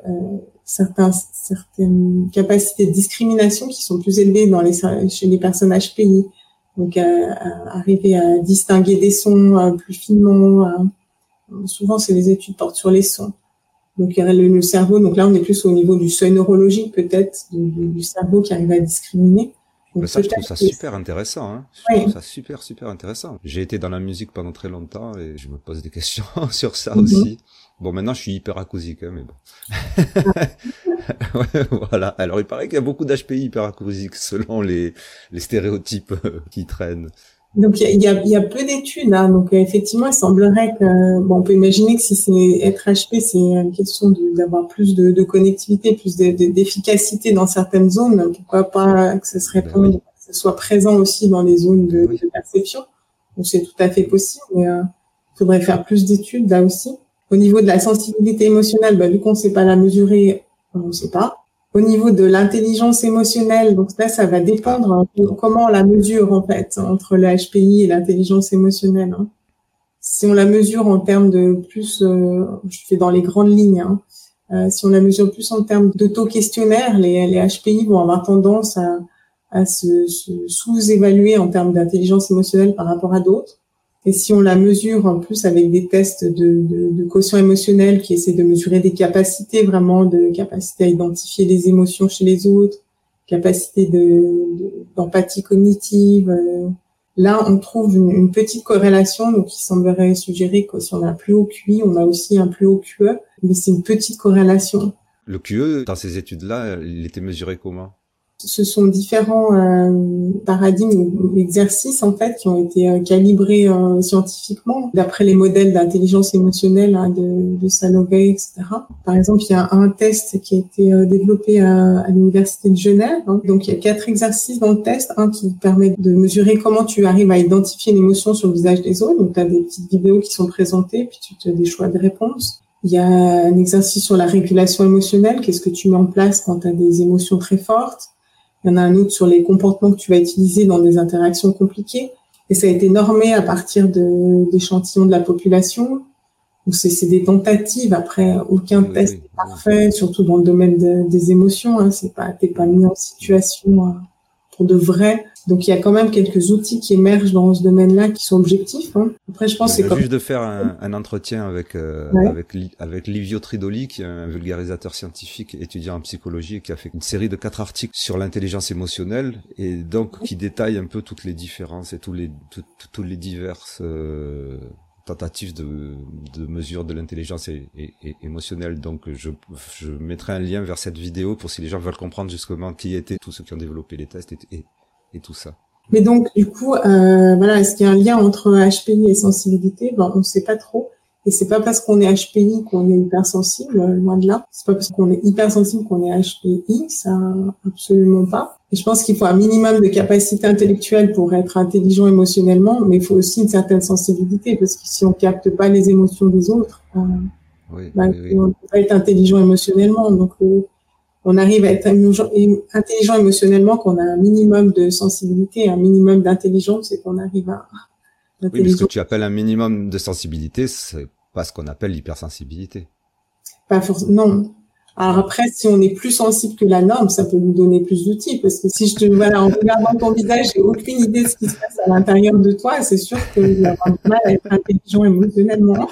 [SPEAKER 2] certains, certaines capacités de discrimination qui sont plus élevées dans les, chez les personnes HPI. Donc, euh, arriver à distinguer des sons euh, plus finement, souvent c'est les études portent sur les sons. Donc il y a le, cerveau, donc là on est plus au niveau du seuil neurologique peut-être du, cerveau qui arrive à discriminer.
[SPEAKER 1] Donc, ça, je trouve ça super intéressant. Hein. Je trouve ça super, super intéressant. J'ai été dans la musique pendant très longtemps et je me pose des questions <laughs> sur ça mhm. aussi. Bon, maintenant, je suis hyper acousique, hein, mais bon. <laughs> voilà. Alors, il paraît qu'il y a beaucoup d'HPI hyper acousiques selon les, les stéréotypes euh, qui traînent.
[SPEAKER 2] Donc il y a, y a, peu d'études, hein. donc effectivement il semblerait que bon on peut imaginer que si c'est être HP c'est une question d'avoir plus de, de, connectivité, plus d'efficacité dans certaines zones, pourquoi pas que ce serait ben que ce soit présent aussi dans les zones de, de perception. Donc c'est tout à fait possible, mais euh, il faudrait faire plus d'études là aussi. Au niveau de la sensibilité émotionnelle, bah, vu qu'on ne sait pas la mesurer, on ne sait pas. Au niveau de l'intelligence émotionnelle, donc là, ça va dépendre de comment on la mesure en fait entre le HPI et l'intelligence émotionnelle. Hein. Si on la mesure en termes de plus, euh, je fais dans les grandes lignes, hein, euh, si on la mesure plus en termes d'auto-questionnaire, les, HPI vont avoir tendance à, se sous-évaluer en termes d'intelligence émotionnelle par rapport à d'autres. Et si on la mesure en plus avec des tests de, de, de quotient émotionnel qui essaient de mesurer des capacités vraiment, de capacité à identifier les émotions chez les autres, capacité de d'empathie cognitive, euh, là on trouve une, petite corrélation donc qui semblerait suggérer que si on a un plus haut QI, on a aussi un plus haut QE, mais c'est une petite corrélation.
[SPEAKER 1] Le QE dans ces études-là, il était mesuré comment?
[SPEAKER 2] Ce sont différents euh, paradigmes ou exercices en fait qui ont été euh, calibrés euh, scientifiquement d'après les modèles d'intelligence émotionnelle hein, de, de Salovey, etc. Par exemple, il y a un test qui a été développé à, à l'université de Genève. Hein. Donc, il y a quatre exercices dans le test. Un qui permet de mesurer comment tu arrives à identifier l'émotion sur le visage des autres. Donc, tu as des petites vidéos qui sont présentées, puis tu as des choix de réponses. Il y a un exercice sur la régulation émotionnelle. Qu'est-ce que tu mets en place quand tu as des émotions très fortes? Il y en a un autre sur les comportements que tu vas utiliser dans des interactions compliquées. Et ça a été normé à partir d'échantillons de, la population. Donc c'est des tentatives. Après, aucun test n'est parfait, surtout dans le domaine des émotions. Hein. C'est pas, t'es pas mis en situation euh, pour de vrai donc il y a quand même quelques outils qui émergent dans ce domaine-là qui sont objectifs. Hein.
[SPEAKER 1] Après, je pense c'est comme... juste de faire un, un entretien avec euh, avec avec Livio Tridoli, qui est un vulgarisateur scientifique, étudiant en psychologie, qui a fait une série de quatre articles sur l'intelligence émotionnelle et donc qui détaille un peu toutes les différences et tous les toutes les diverses euh, tentatives de, de mesure de l'intelligence et, émotionnelle. Donc je, je mettrai un lien vers cette vidéo pour si les gens veulent comprendre justement qui étaient tous ceux qui ont développé les tests et, et tout ça.
[SPEAKER 2] Mais donc, du coup, euh, voilà, est-ce qu'il y a un lien entre HPI et sensibilité? Ben, On ne sait pas trop. Et c'est pas parce qu'on est HPI qu'on est hypersensible, euh, loin de là. C'est pas parce qu'on est hypersensible qu'on est HPI, ça absolument pas. Et je pense qu'il faut un minimum de capacité intellectuelle pour être intelligent émotionnellement, mais il faut aussi une certaine sensibilité parce que si on capte pas les émotions des autres, euh, ben, on ne peut pas être intelligent émotionnellement. Donc euh, on arrive à être intelligent émotionnellement, qu'on a un minimum de sensibilité, un minimum d'intelligence et qu'on arrive à.
[SPEAKER 1] Oui, mais ce que tu appelles un minimum de sensibilité, c'est pas ce qu'on appelle l'hypersensibilité.
[SPEAKER 2] Pas forcément. Non. Alors après, si on est plus sensible que la norme, ça peut nous donner plus d'outils, parce que si je te voilà en regardant ton visage, j'ai aucune idée de ce qui se passe à l'intérieur de toi, c'est sûr que je vais avoir du mal à être intelligent émotionnellement.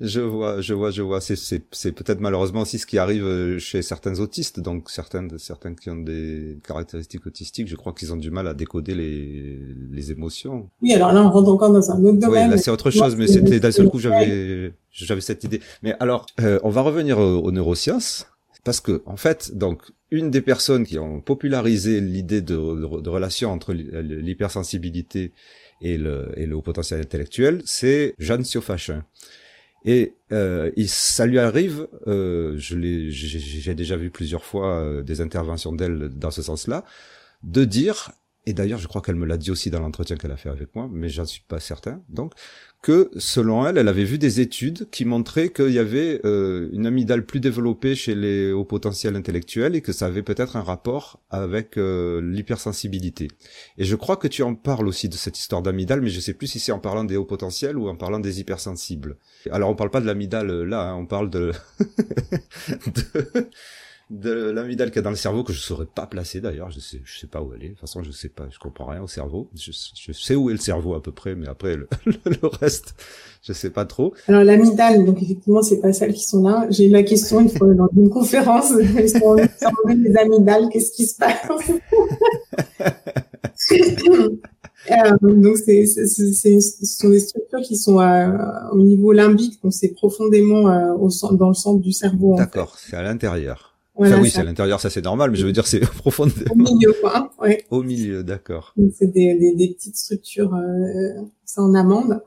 [SPEAKER 1] Je vois, je vois, je vois. C'est, c'est, c'est peut-être malheureusement aussi ce qui arrive euh, chez certains autistes. Donc certains, certains qui ont des caractéristiques autistiques, je crois qu'ils ont du mal à décoder les, les émotions.
[SPEAKER 2] Oui, alors là, on rentre encore dans un autre domaine.
[SPEAKER 1] Oui, là c'est autre chose, mais c'était d'un seul coup j'avais, j'avais cette idée. Mais alors, euh, on va revenir aux, neurosciences parce que en fait, donc une des personnes qui ont popularisé l'idée de, de, relation entre l'hypersensibilité et le, et le haut potentiel intellectuel, c'est Jeanne Siofachin. Et euh, il, ça lui arrive, euh, je l'ai, j'ai déjà vu plusieurs fois euh, des interventions d'elle dans ce sens-là, de dire, et d'ailleurs je crois qu'elle me l'a dit aussi dans l'entretien qu'elle a fait avec moi, mais j'en suis pas certain, donc que selon elle, elle avait vu des études qui montraient qu'il y avait euh, une amygdale plus développée chez les hauts potentiels intellectuels et que ça avait peut-être un rapport avec euh, l'hypersensibilité. Et je crois que tu en parles aussi de cette histoire d'amygdale, mais je sais plus si c'est en parlant des hauts potentiels ou en parlant des hypersensibles. Alors on parle pas de l'amygdale euh, là, hein, on parle de, <laughs> de de l'amygdale qui est dans le cerveau que je saurais pas placer d'ailleurs. Je sais, je sais pas où elle est. De toute façon, je sais pas, je comprends rien au cerveau. Je, je sais où est le cerveau à peu près, mais après le, <laughs> le reste, je sais pas trop.
[SPEAKER 2] Alors l'amygdale, donc effectivement, c'est pas celles qui sont là. J'ai eu la question une fois dans une conférence. <laughs> Ils sont les amygdales, qu'est-ce qui se passe? <laughs> Euh, donc c'est, c'est, c'est, ce sont des structures qui sont euh, au niveau limbique, donc c'est profondément euh, au dans le centre du cerveau.
[SPEAKER 1] D'accord, c'est à l'intérieur oui, c'est à l'intérieur, ça c'est normal, mais je veux dire c'est <laughs> profondément.
[SPEAKER 2] Au milieu, quoi. Ouais.
[SPEAKER 1] Au milieu, d'accord.
[SPEAKER 2] C'est des, des, des, petites structures, euh, ça en amande.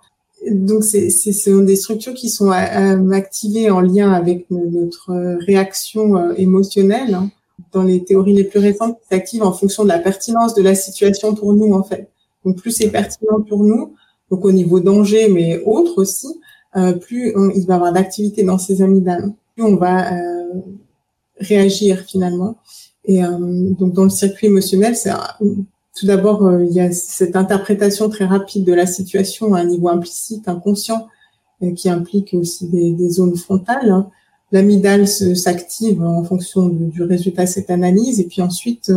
[SPEAKER 2] Donc c'est ce sont des structures qui sont euh, activées en lien avec notre réaction euh, émotionnelle. Hein. Dans les théories les plus récentes, s'activent en fonction de la pertinence de la situation pour nous en fait. Donc plus c'est pertinent pour nous, donc au niveau danger, mais autre aussi, euh, plus il va y avoir d'activité dans ces amygdales. Plus on va euh, réagir finalement. Et euh, donc dans le circuit émotionnel, c'est tout d'abord euh, il y a cette interprétation très rapide de la situation à un niveau implicite, inconscient, euh, qui implique aussi des, zones frontales. Hein. L'amygdale s'active en fonction du résultat de cette analyse, et puis ensuite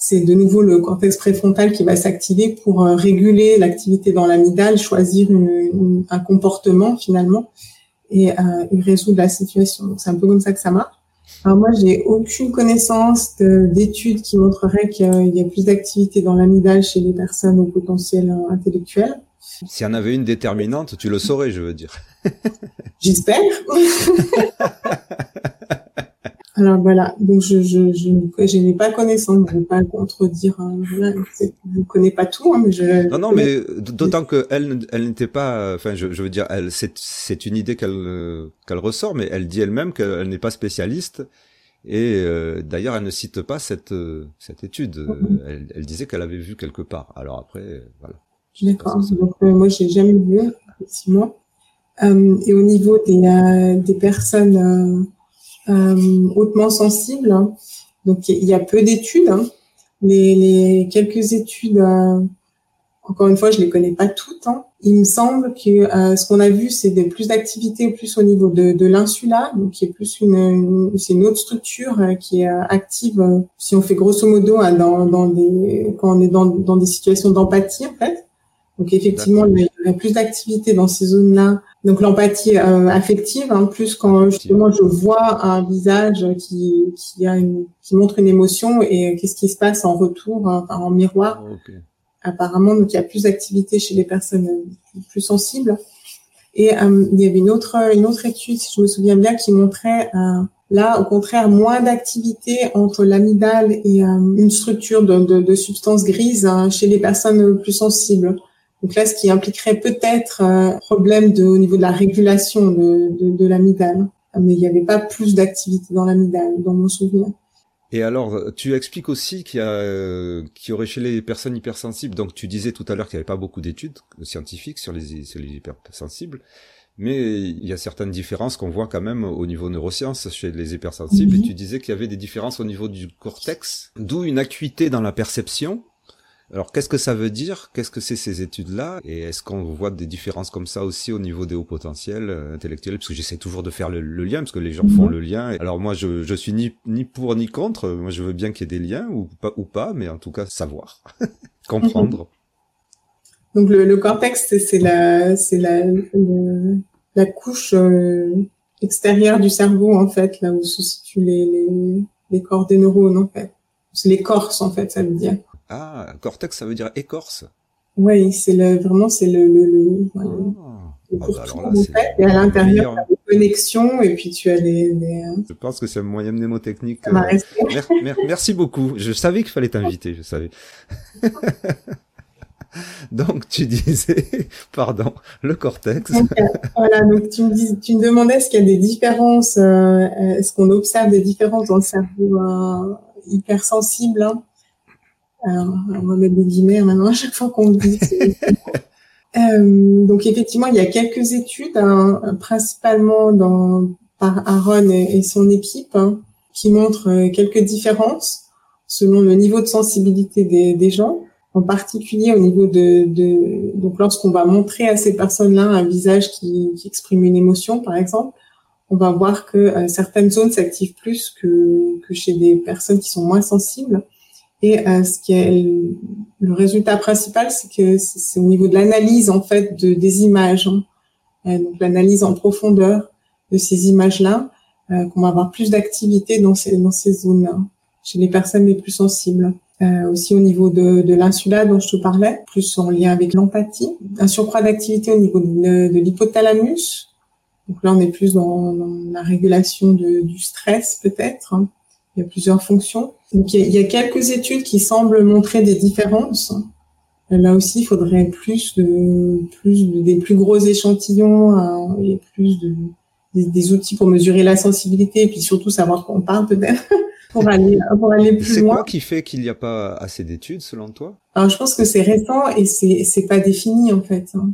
[SPEAKER 2] c'est de nouveau le cortex préfrontal qui va s'activer pour réguler l'activité dans l'amygdale, choisir un comportement finalement et, euh, et résoudre la situation. C'est un peu comme ça que ça marche. Alors moi, j'ai aucune connaissance d'études qui montreraient qu'il y, a plus d'activité dans l'amygdale chez les personnes au potentiel euh, intellectuel.
[SPEAKER 1] S'il y en avait une déterminante, tu le saurais, je veux dire.
[SPEAKER 2] J'espère. <laughs> Alors voilà, donc je je je, je n'ai pas connaissance, je ne vais pas contredire. Hein, voilà, je ne connais pas tout, hein, mais je.
[SPEAKER 1] Non non, mais d'autant que elle n'était pas, enfin je, je veux dire, elle c'est c'est une idée qu'elle qu'elle ressort, mais elle dit elle-même qu'elle n'est pas spécialiste. Et euh, d'ailleurs, elle ne cite pas cette cette étude. Mm-hmm. Elle, elle disait qu'elle avait vu quelque part. Alors après, voilà.
[SPEAKER 2] D'accord. Donc euh, moi, j'ai jamais vu effectivement. Euh, et au niveau des euh, des personnes euh, hautement sensibles. Hein. Donc il y a peu d'études. Hein. Les, les, quelques études, euh, encore une fois, je les connais pas toutes. Hein. Il me semble que euh, ce qu'on a vu, c'est des plus d'activités plus au niveau de, de l'insula, donc qui est plus une, c'est une autre structure qui est active. si on fait grosso modo hein, dans, dans des quand on est dans, dans des situations d'empathie en fait. Donc effectivement, il y a plus d'activité dans ces zones-là donc l'empathie euh, affective, hein, plus quand justement je vois un visage qui qui a une, qui montre une émotion et qu'est-ce qui se passe en retour, hein, en miroir. Ah, Apparemment, donc il y a plus d'activité chez les personnes euh, plus sensibles. Et euh, il y avait une autre une autre étude, si je me souviens bien, qui montrait là au contraire moins d'activité entre l'amygdale et une structure de, de, de substance grise hein, chez les personnes plus sensibles. Donc là, ce qui impliquerait peut-être un problème de, au niveau de la régulation de, de, de l'amygdale. Mais il n'y avait pas plus d'activité dans l'amygdale, dans mon souvenir.
[SPEAKER 1] Et alors, tu expliques aussi qu'il y a, euh, qu'il y aurait chez les personnes hypersensibles. Donc, tu disais tout à l'heure qu'il n'y avait pas beaucoup d'études scientifiques sur les, sur les hypersensibles, mais il y a certaines différences qu'on voit quand même au niveau neurosciences chez les hypersensibles. Et mhm. tu disais qu'il y avait des différences au niveau du cortex, d'où une acuité dans la perception alors qu'est-ce que ça veut dire? Qu'est-ce que c'est ces études-là? Et est-ce qu'on voit des différences comme ça aussi au niveau des hauts potentiels euh, intellectuels? Parce que j'essaie toujours de faire le, lien, parce que les gens font mhm. le lien. Alors moi, je, je suis ni, ni pour ni contre. Moi, je veux bien qu'il y ait des liens ou pas, ou pas, mais en tout cas savoir, <laughs> comprendre.
[SPEAKER 2] Mhm. Donc le, le cortex, c'est la, c'est la, la couche euh, extérieure du cerveau en fait, là où se situent les, les, les corps des neurones en fait. C'est l'écorce en fait, ça veut dire.
[SPEAKER 1] Ah, cortex, ça veut dire écorce.
[SPEAKER 2] Oui, c'est le vraiment c'est le le, le, ah. ah bah en fait, et à l'intérieur tu as des connexions et puis tu as les,
[SPEAKER 1] hein. Je pense que c'est un moyen mnémotechnique. Euh... merci beaucoup. Je savais qu'il fallait t'inviter, je savais. <laughs> donc tu disais, <laughs> pardon, le cortex.
[SPEAKER 2] Euh, voilà, donc tu me, dis, tu me demandais est-ce qu'il y a des différences, euh, est-ce qu'on observe des différences dans le cerveau euh, hypersensible hein alors, on va mettre des guillemets maintenant à chaque fois qu'on dit. <laughs> euh, donc effectivement, il y a quelques études, hein, principalement dans, par Aaron et, son équipe, hein, qui montrent euh, quelques différences selon le niveau de sensibilité des, des gens, en particulier au niveau de, de donc lorsqu'on va montrer à ces personnes-là un visage qui, qui, exprime une émotion, par exemple, on va voir que euh, certaines zones s'activent plus que, que chez des personnes qui sont moins sensibles. Et euh, ce qui est le résultat principal, c'est que c'est au niveau de l'analyse en fait de, des images, hein. euh, donc l'analyse en profondeur de ces images-là, euh, qu'on va avoir plus d'activité dans ces dans ces zones-là, chez les personnes les plus sensibles. Euh, aussi au niveau de, de l'insula dont je te parlais, plus en lien avec l'empathie, un surcroît d'activité au niveau de, de l'hypothalamus. Donc là, on est plus dans, dans la régulation de, du stress peut-être. Hein. Il y a plusieurs fonctions. Donc, il y a quelques études qui semblent montrer des différences. Là aussi, il faudrait plus de, plus des plus gros échantillons hein, et plus de, des, outils pour mesurer la sensibilité et puis surtout savoir qu'on parle peut-être <laughs> pour aller pour aller plus
[SPEAKER 1] loin.
[SPEAKER 2] C'est
[SPEAKER 1] quoi qui fait qu'il n'y a pas assez d'études selon toi?
[SPEAKER 2] Alors, je pense que c'est récent et c'est c'est pas défini en fait. Hein.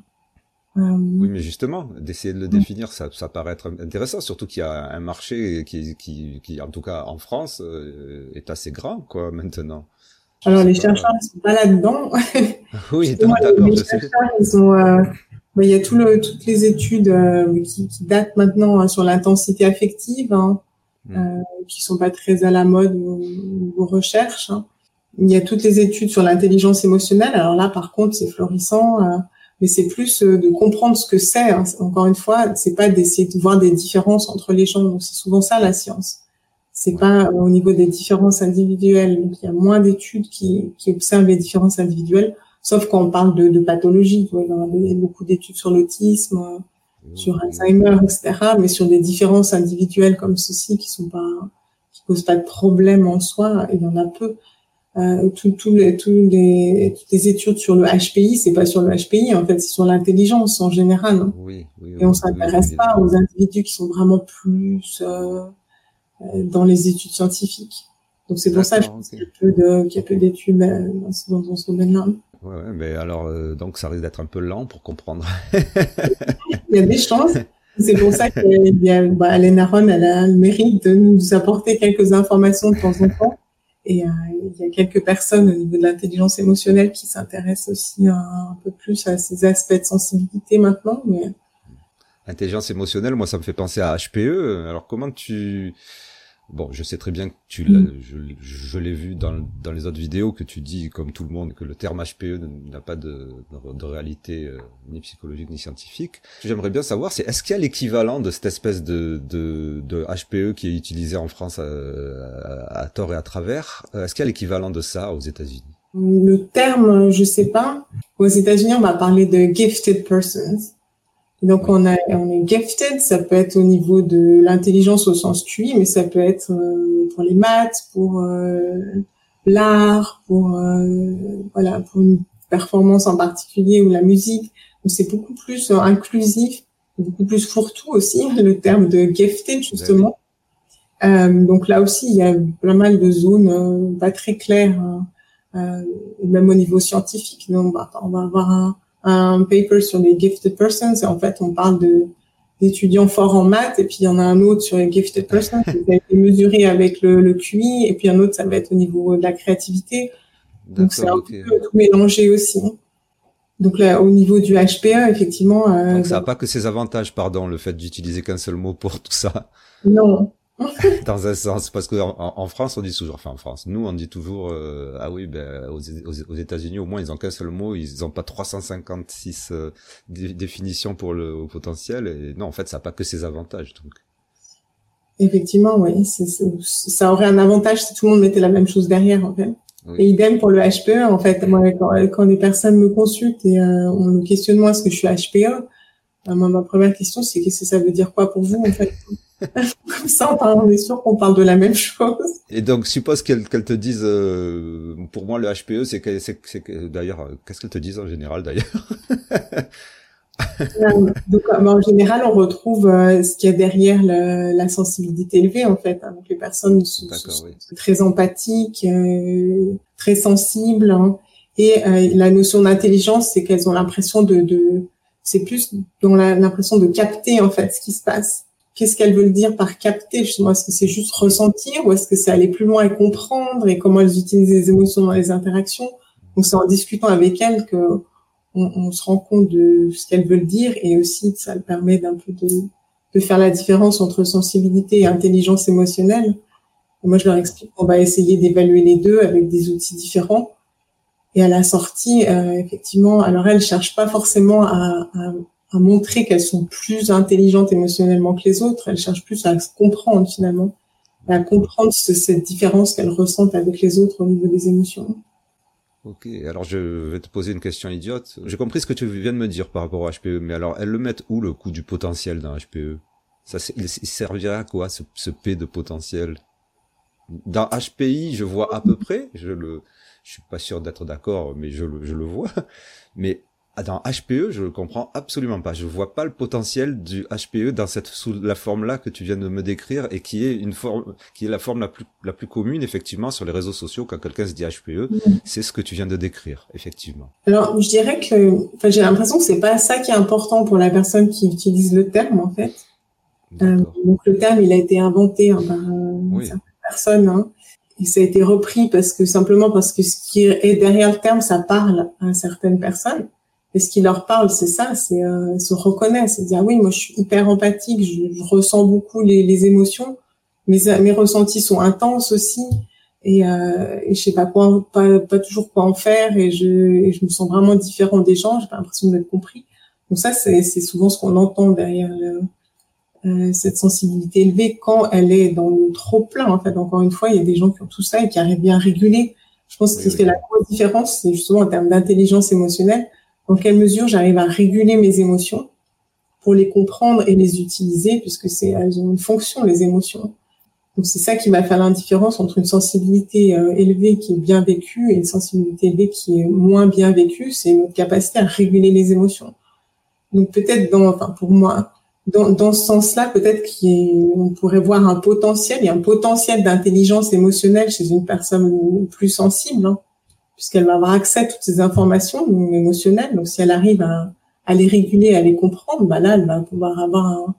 [SPEAKER 1] Euh, oui, mais justement, d'essayer de le définir, ça, ça paraît être intéressant, surtout qu'il y a un marché qui, qui, qui, en tout cas en France, euh, est assez grand, quoi, maintenant.
[SPEAKER 2] Alors, les chercheurs ne sont pas là-dedans. <laughs>
[SPEAKER 1] oui, d'accord,
[SPEAKER 2] je sais. Ils ont, euh, il y a tout le, toutes les études euh, qui, qui, datent maintenant hein, sur l'intensité affective, hein, hmm. euh, qui sont pas très à la mode aux, recherches. Hein. Il y a toutes les études sur l'intelligence émotionnelle. Alors là, par contre, c'est florissant mais c'est plus euh, de comprendre ce que c'est. Hein. Encore une fois, c'est pas d'essayer de voir des différences entre les gens. Donc c'est souvent ça la science. C'est pas au niveau des différences individuelles. Donc il y a moins d'études qui, qui observent les différences individuelles, sauf quand on parle de, de pathologie. Il y a beaucoup d'études sur l'autisme, mmh. sur Alzheimer, etc. Mais sur des différences individuelles comme ceci qui sont pas qui pose pas de problème en soi, il y en a peu. Euh, tout, les, tous les, toutes les études sur le HPI, c'est pas sur le HPI, en fait, c'est sur l'intelligence en général. Hein. Oui, oui, Et on s'intéresse pas aux individus qui sont vraiment plus euh, euh, dans les études scientifiques. Donc c'est pour ça que qu'il y a peu d'études euh, dans, dans, ce domaine-là.
[SPEAKER 1] Ouais, ouais, mais alors euh, donc ça risque d'être un peu lent pour comprendre. <laughs>
[SPEAKER 2] il y a des chances. C'est pour ça a bah, Ron, elle a le mérite de nous apporter quelques informations de temps en temps. Et euh, il y a quelques personnes au niveau de l'intelligence émotionnelle qui s'intéressent aussi un, peu plus à ces aspects de sensibilité maintenant. Mais...
[SPEAKER 1] Intelligence émotionnelle, moi ça me fait penser à HPE. Alors comment tu Bon, je sais très bien que tu l'as, mm. je, je l'ai vu dans, dans les autres vidéos que tu dis, comme tout le monde, que le terme HPE n'a pas de, de, réalité euh, ni psychologique ni scientifique. J'aimerais bien savoir, c'est est-ce qu'il y a l'équivalent de cette espèce de, de, de HPE qui est utilisé en France euh, à, à, tort et à travers? Euh, Est-ce qu'il y a l'équivalent de ça aux États-Unis?
[SPEAKER 2] Le terme, je sais pas. Aux États-Unis, on va parler de gifted persons. Donc on, a, on est gifted, ça peut être au niveau de l'intelligence au sens QI, mais ça peut être euh, pour les maths, pour euh, l'art, pour euh, voilà, pour une performance en particulier ou la musique. Donc c'est beaucoup plus inclusif, beaucoup plus fourre-tout aussi le terme de gifted justement. donc là aussi il y a pas mal de zones pas très claires, hein. même au niveau scientifique. Donc on va avoir un un paper sur les gifted persons. Et en fait, on parle de d'étudiants forts en maths, et puis il y en a un autre sur les gifted persons qui a été mesuré avec le, le, QI, et puis un autre, ça va être au niveau de la créativité. Donc c'est un peu tout mélangé aussi. Donc là, au niveau du HPE, effectivement.
[SPEAKER 1] Euh, Donc ça n'a pas que ses avantages, pardon, le fait d'utiliser qu'un seul mot pour tout ça.
[SPEAKER 2] Non, <laughs>
[SPEAKER 1] dans un sens, parce que en, France, on dit toujours, enfin en France, nous on dit toujours, euh, ah oui, ben, aux, aux, États-Unis au moins ils ont qu'un seul mot, ils ont pas 356 euh, définitions pour le potentiel, et non, en fait, ça n'a pas que ses avantages. Donc.
[SPEAKER 2] Effectivement, oui, ça aurait un avantage si tout le monde mettait la même chose derrière, en fait. Et idem pour le HPE, en fait, moi, quand, quand des personnes me consultent et euh, on me questionne moi, est-ce que je suis HPE, moi, ma première question, c'est qu'est-ce que ça veut dire quoi pour vous, en fait? Comme ça, on est sûr qu'on parle de la même chose.
[SPEAKER 1] Et donc, suppose qu'elle te dise, euh, pour moi, le HPE, c'est que, c'est que, d'ailleurs, euh, qu'est-ce qu'elle te disent en général, d'ailleurs?
[SPEAKER 2] Euh, donc, en général, on retrouve ce qu'il y a derrière la sensibilité élevée, en fait. Hein. Donc, les personnes sont, très empathiques, très sensibles. Hein. Et la notion d'intelligence, c'est qu'elles ont l'impression de, de c'est plus dans l'impression de capter, en fait, ce qui se passe qu'est-ce qu'elles veulent dire par capter Est-ce que c'est juste ressentir ou est-ce que c'est aller plus loin et comprendre et comment elles utilisent les émotions dans les interactions? Donc c'est en discutant avec elles que on, se rend compte de ce qu'elles veulent dire et aussi ça permet d'un peu de, faire la différence entre sensibilité et intelligence émotionnelle. Moi je leur explique qu'on va essayer d'évaluer les deux avec des outils différents. Et à la sortie, euh, effectivement, alors elles cherchent pas forcément à, à à montrer qu'elles sont plus intelligentes émotionnellement que les autres. Elles cherchent plus à se comprendre finalement, à comprendre cette différence qu'elles ressentent avec les autres au niveau des émotions.
[SPEAKER 1] Ok, alors je vais te poser une question idiote. J'ai compris ce que tu viens de me dire par rapport au HPE, mais alors elles le mettent où le coût du potentiel d'un HPE Ça, il servira à quoi ce, ce P de potentiel? Dans HPI, je vois à peu près, je le, je suis pas sûr d'être d'accord, mais je le, je le vois. Mais dans HPE, je le comprends absolument pas. Je vois pas le potentiel du HPE dans cette sous la forme là que tu viens de me décrire et qui est une forme qui est la forme la plus la plus commune effectivement sur les réseaux sociaux quand quelqu'un se dit HPE, c'est ce que tu viens de décrire effectivement.
[SPEAKER 2] Alors, je dirais que enfin j'ai l'impression que c'est pas ça qui est important pour la personne qui utilise le terme en fait. Euh, donc le terme, il a été inventé hein, par euh, certaines personnes hein, et ça a été repris parce que simplement parce que ce qui est derrière le terme, ça parle à certaines personnes. Et ce qui leur parle, c'est ça, c'est euh, se reconnaître, c'est dire oui, moi je suis hyper empathique, je, ressens beaucoup les, les, émotions, mes mes ressentis sont intenses aussi, et, euh, et je sais pas quoi, pas, pas toujours quoi en faire, et je, et je me sens vraiment différent des gens, j'ai pas l'impression d'être compris. Donc ça, c'est souvent ce qu'on entend derrière euh, cette sensibilité élevée quand elle est dans le trop plein. En fait, encore une fois, il y a des gens qui ont tout ça et qui arrivent bien à réguler. Je pense que ce qui fait la grosse différence, c'est justement en termes d'intelligence émotionnelle dans quelle mesure j'arrive à réguler mes émotions pour les comprendre et les utiliser, puisque c'est elles ont une fonction les émotions. Donc c'est ça qui va faire l'indifférence entre une sensibilité euh, élevée qui est bien vécue et une sensibilité élevée qui est moins bien vécue, c'est notre capacité à réguler les émotions. Donc peut-être dans, enfin pour moi, dans, dans ce sens-là, peut-être qu'on pourrait voir un potentiel, il y a un potentiel d'intelligence émotionnelle chez une personne plus sensible, hein, puisqu'elle va avoir accès à toutes ces informations émotionnelles. Donc si elle arrive à, à les réguler, à les comprendre, bah là, elle va pouvoir avoir un,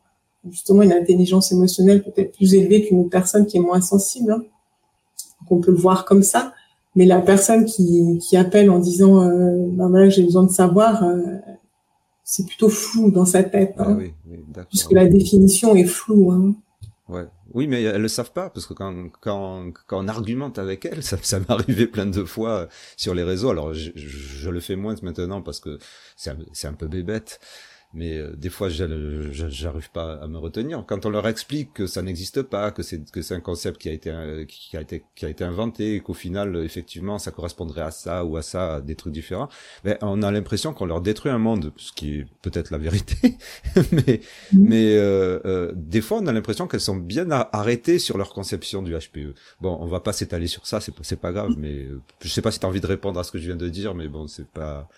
[SPEAKER 2] justement une intelligence émotionnelle peut-être plus élevée qu'une personne qui est moins sensible. Hein. Donc on peut le voir comme ça. Mais la personne qui, qui appelle en disant euh, ben voilà j'ai besoin de savoir, euh, c'est plutôt flou dans sa tête, hein, ah oui, oui, puisque la définition est floue. Hein.
[SPEAKER 1] Ouais. Oui, mais elles le savent pas parce que quand quand quand on argumente avec elles, ça, ça m'est arrivé plein de fois sur les réseaux. Alors je, je, le fais moins maintenant parce que c'est un, c'est un peu bébête mais euh, des fois j'arrive pas à me retenir. Quand on leur explique que ça n'existe pas que c'est que c'est un concept qui a été euh, qui a été qui a été inventé et qu'au final effectivement ça correspondrait à ça ou à ça à des trucs différents ben on a l'impression qu'on leur détruit un monde ce qui est peut-être la vérité. <laughs> Mais mmh. mais euh, euh, des fois on a l'impression qu'elles sont bien arrêtées sur leur conception du HPE bon on va pas s'étaler sur ça c'est c'est pas grave mais je sais pas si tu as envie de répondre à ce que je viens de dire mais bon c'est pas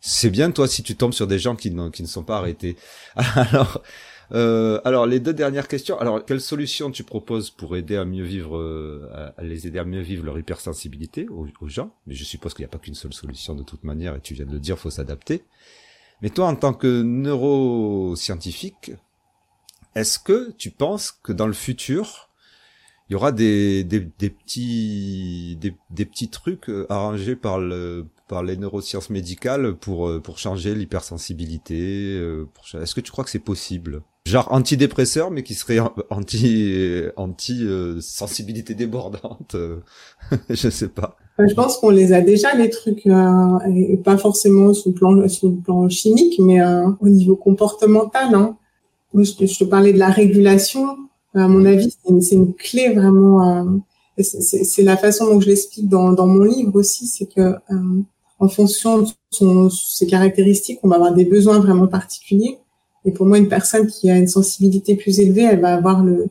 [SPEAKER 1] c'est bien toi si tu tombes sur des gens qui, qui ne sont pas arrêtés. <laughs> Alors, euh, alors les deux dernières questions. Alors, quelle solution tu proposes pour aider à mieux vivre, euh, à les aider à mieux vivre leur hypersensibilité aux, gens? Mais je suppose qu'il n'y a pas qu'une seule solution de toute manière, et tu viens de le dire, faut s'adapter. Mais toi, en tant que neuroscientifique, est-ce que tu penses que dans le futur, il y aura des, des, des petits des, des, petits trucs euh, arrangés par le par les neurosciences médicales pour euh, pour changer l'hypersensibilité euh, est-ce que tu crois que c'est possible? Genre antidépresseur mais qui serait anti anti sensibilité débordante <laughs> je sais pas
[SPEAKER 2] je pense qu'on les a déjà les trucs et pas forcément sur le plan sur le plan chimique mais au niveau comportemental hein. je, je te parlais de la régulation à mon avis, c'est une, clé vraiment. Euh, c'est la façon dont je l'explique dans, dans, mon livre aussi, c'est que euh, en fonction de son, ses caractéristiques, on va avoir des besoins vraiment particuliers. Et pour moi, une personne qui a une sensibilité plus élevée, elle va avoir le,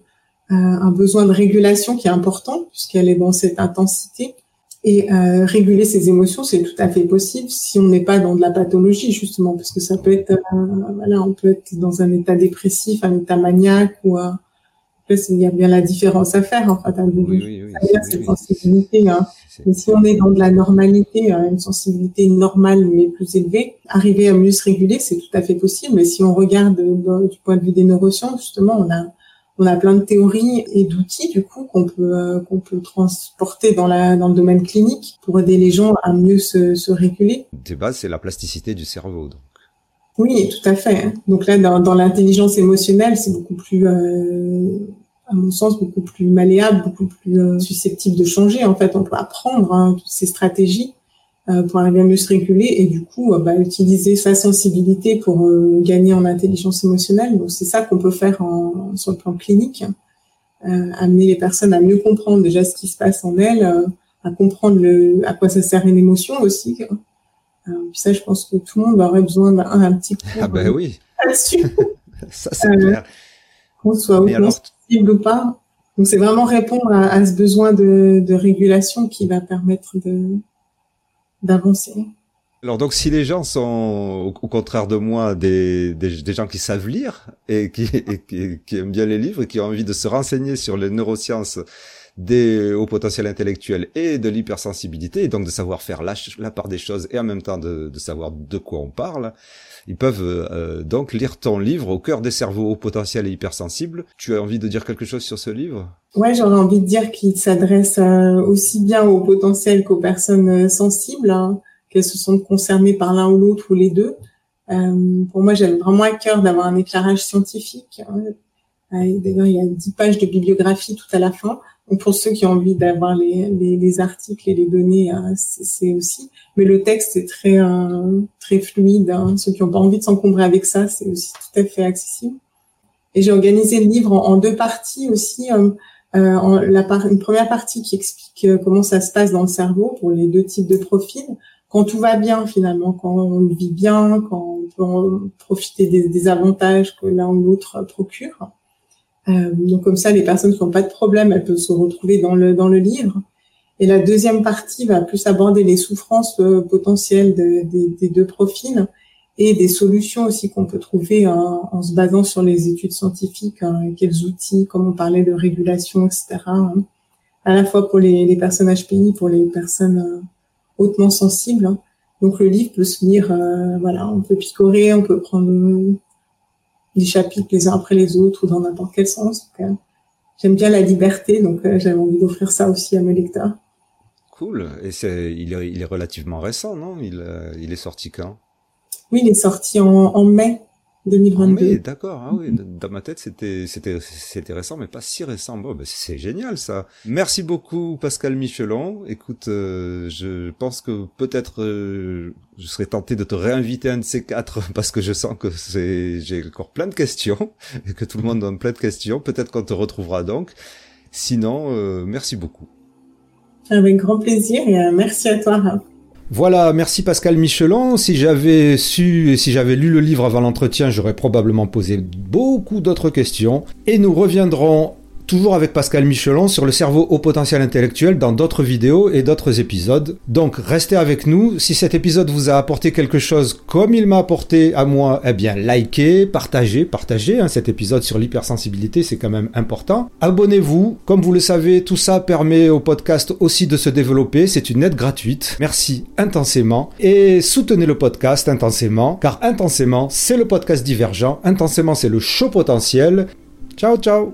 [SPEAKER 2] euh, un besoin de régulation qui est important puisqu'elle est dans cette intensité. Et euh, réguler ses émotions, c'est tout à fait possible si on n'est pas dans de la pathologie justement, parce que ça peut être, euh, voilà, on peut être dans un état dépressif, un état maniaque ou il y a bien la différence à faire, en fait, hein, oui, oui, oui, cette sensibilité. Hein. Mais si on est dans de la normalité, hein, une sensibilité normale mais plus élevée, arriver à mieux se réguler, c'est tout à fait possible. Mais si on regarde du point de vue des neurosciences, justement, on a on a plein de théories et d'outils du coup qu'on peut euh, qu'on peut transporter dans la dans le domaine clinique pour aider les gens à mieux se, se réguler.
[SPEAKER 1] De base, c'est la plasticité du cerveau. Donc.
[SPEAKER 2] Oui, tout à fait. Donc là, dans, dans l'intelligence émotionnelle, c'est beaucoup plus, euh, à mon sens, beaucoup plus malléable, beaucoup plus euh, susceptible de changer. En fait, on peut apprendre hein, toutes ces stratégies euh, pour arriver à mieux se réguler et du coup, bah, utiliser sa sensibilité pour gagner en intelligence émotionnelle. Donc c'est ça qu'on peut faire en, sur le plan clinique, amener les personnes à mieux comprendre déjà ce qui se passe en elles, à comprendre le, à quoi ça sert une émotion aussi euh, ça, je pense que tout le monde aurait besoin d'un petit coup.
[SPEAKER 1] Ah ben oui. <laughs> <laughs>
[SPEAKER 2] ça, c'est clair. Qu'on soit sensible ou pas. Donc, c'est vraiment répondre à, ce besoin de, régulation qui va permettre de d'avancer.
[SPEAKER 1] Alors donc si les gens sont au, contraire de moi des, des, gens qui savent lire et qui, et qui, aiment bien les livres et qui ont envie de se renseigner sur les neurosciences des hauts potentiels intellectuels et de l'hypersensibilité, et donc de savoir faire la, la, part des choses et en même temps de, de savoir de quoi on parle, ils peuvent euh, donc lire ton livre au cœur des cerveaux hauts potentiels et hypersensibles. Tu as envie de dire quelque chose sur ce livre?
[SPEAKER 2] Ouais, j'aurais envie de dire qu'il s'adresse euh, aussi bien aux potentiels qu'aux personnes euh, sensibles, hein, qu'elles se sont concernées par l'un ou l'autre ou les deux. pour moi, j'avais vraiment à cœur d'avoir un éclairage scientifique. Hein. D'ailleurs, il y a dix pages de bibliographie tout à la fin pour ceux qui ont envie d'avoir les, les, les, articles et les données, euh, c'est aussi. Mais le texte est très euh, très fluide. Hein. Ceux qui n'ont pas envie de s'encombrer avec ça, c'est aussi tout à fait accessible. Et j'ai organisé le livre en, deux parties aussi. Euh, en, la part, une première partie qui explique comment ça se passe dans le cerveau pour les deux types de profils. Quand tout va bien finalement, quand on vit bien, quand on peut profiter des, des avantages que l'un ou l'autre procure. Euh, donc comme ça, les personnes qui n'ont pas de problème, elles peuvent se retrouver dans le dans le livre. Et la deuxième partie va plus aborder les souffrances euh, potentielles des deux profils et des solutions aussi qu'on peut trouver en, se basant sur les études scientifiques, hein, quels outils, comme on parlait de régulation, etc. Hein, à la fois pour les, les personnes HPI, pour les personnes euh, hautement sensibles. Hein. Donc le livre peut se lire, voilà, on peut picorer, on peut prendre des chapitres les uns après les autres ou dans n'importe quel sens. J'aime bien la liberté, donc euh, j'avais envie d'offrir ça aussi à mes lecteurs.
[SPEAKER 1] Cool. Et c'est, il est, il est relativement récent, non? Il, euh, il est sorti quand?
[SPEAKER 2] Oui, il est sorti en, en mai. 2022.
[SPEAKER 1] d'accord. Ah oui, dans ma tête, c'était, c'était, c'était récent, mais pas si récent. Bon, ben, c'est génial, ça. Merci beaucoup, Pascal Michelon. Écoute, euh, je pense que peut-être, euh, je serais tenté de te réinviter un de ces quatre <laughs> parce que je sens que c'est, j'ai encore plein de questions et que tout le monde a plein de questions. Peut-être qu'on te retrouvera donc. Sinon, euh, merci beaucoup.
[SPEAKER 2] Avec grand plaisir et merci à toi.
[SPEAKER 1] Voilà, merci Pascal Michelon. Si j'avais su et si j'avais lu le livre avant l'entretien, j'aurais probablement posé beaucoup d'autres questions. Et nous reviendrons toujours avec Pascal Michelon sur le cerveau au potentiel intellectuel dans d'autres vidéos et d'autres épisodes. Donc restez avec nous. Si cet épisode vous a apporté quelque chose comme il m'a apporté à moi, eh bien likez, partagez, partagez hein, cet épisode sur l'hypersensibilité, c'est quand même important. Abonnez-vous. Comme vous le savez, tout ça permet au podcast aussi de se développer. C'est une aide gratuite. Merci intensément. Et soutenez le podcast intensément, car intensément, c'est le podcast divergent. Intensément, c'est le show potentiel. Ciao, ciao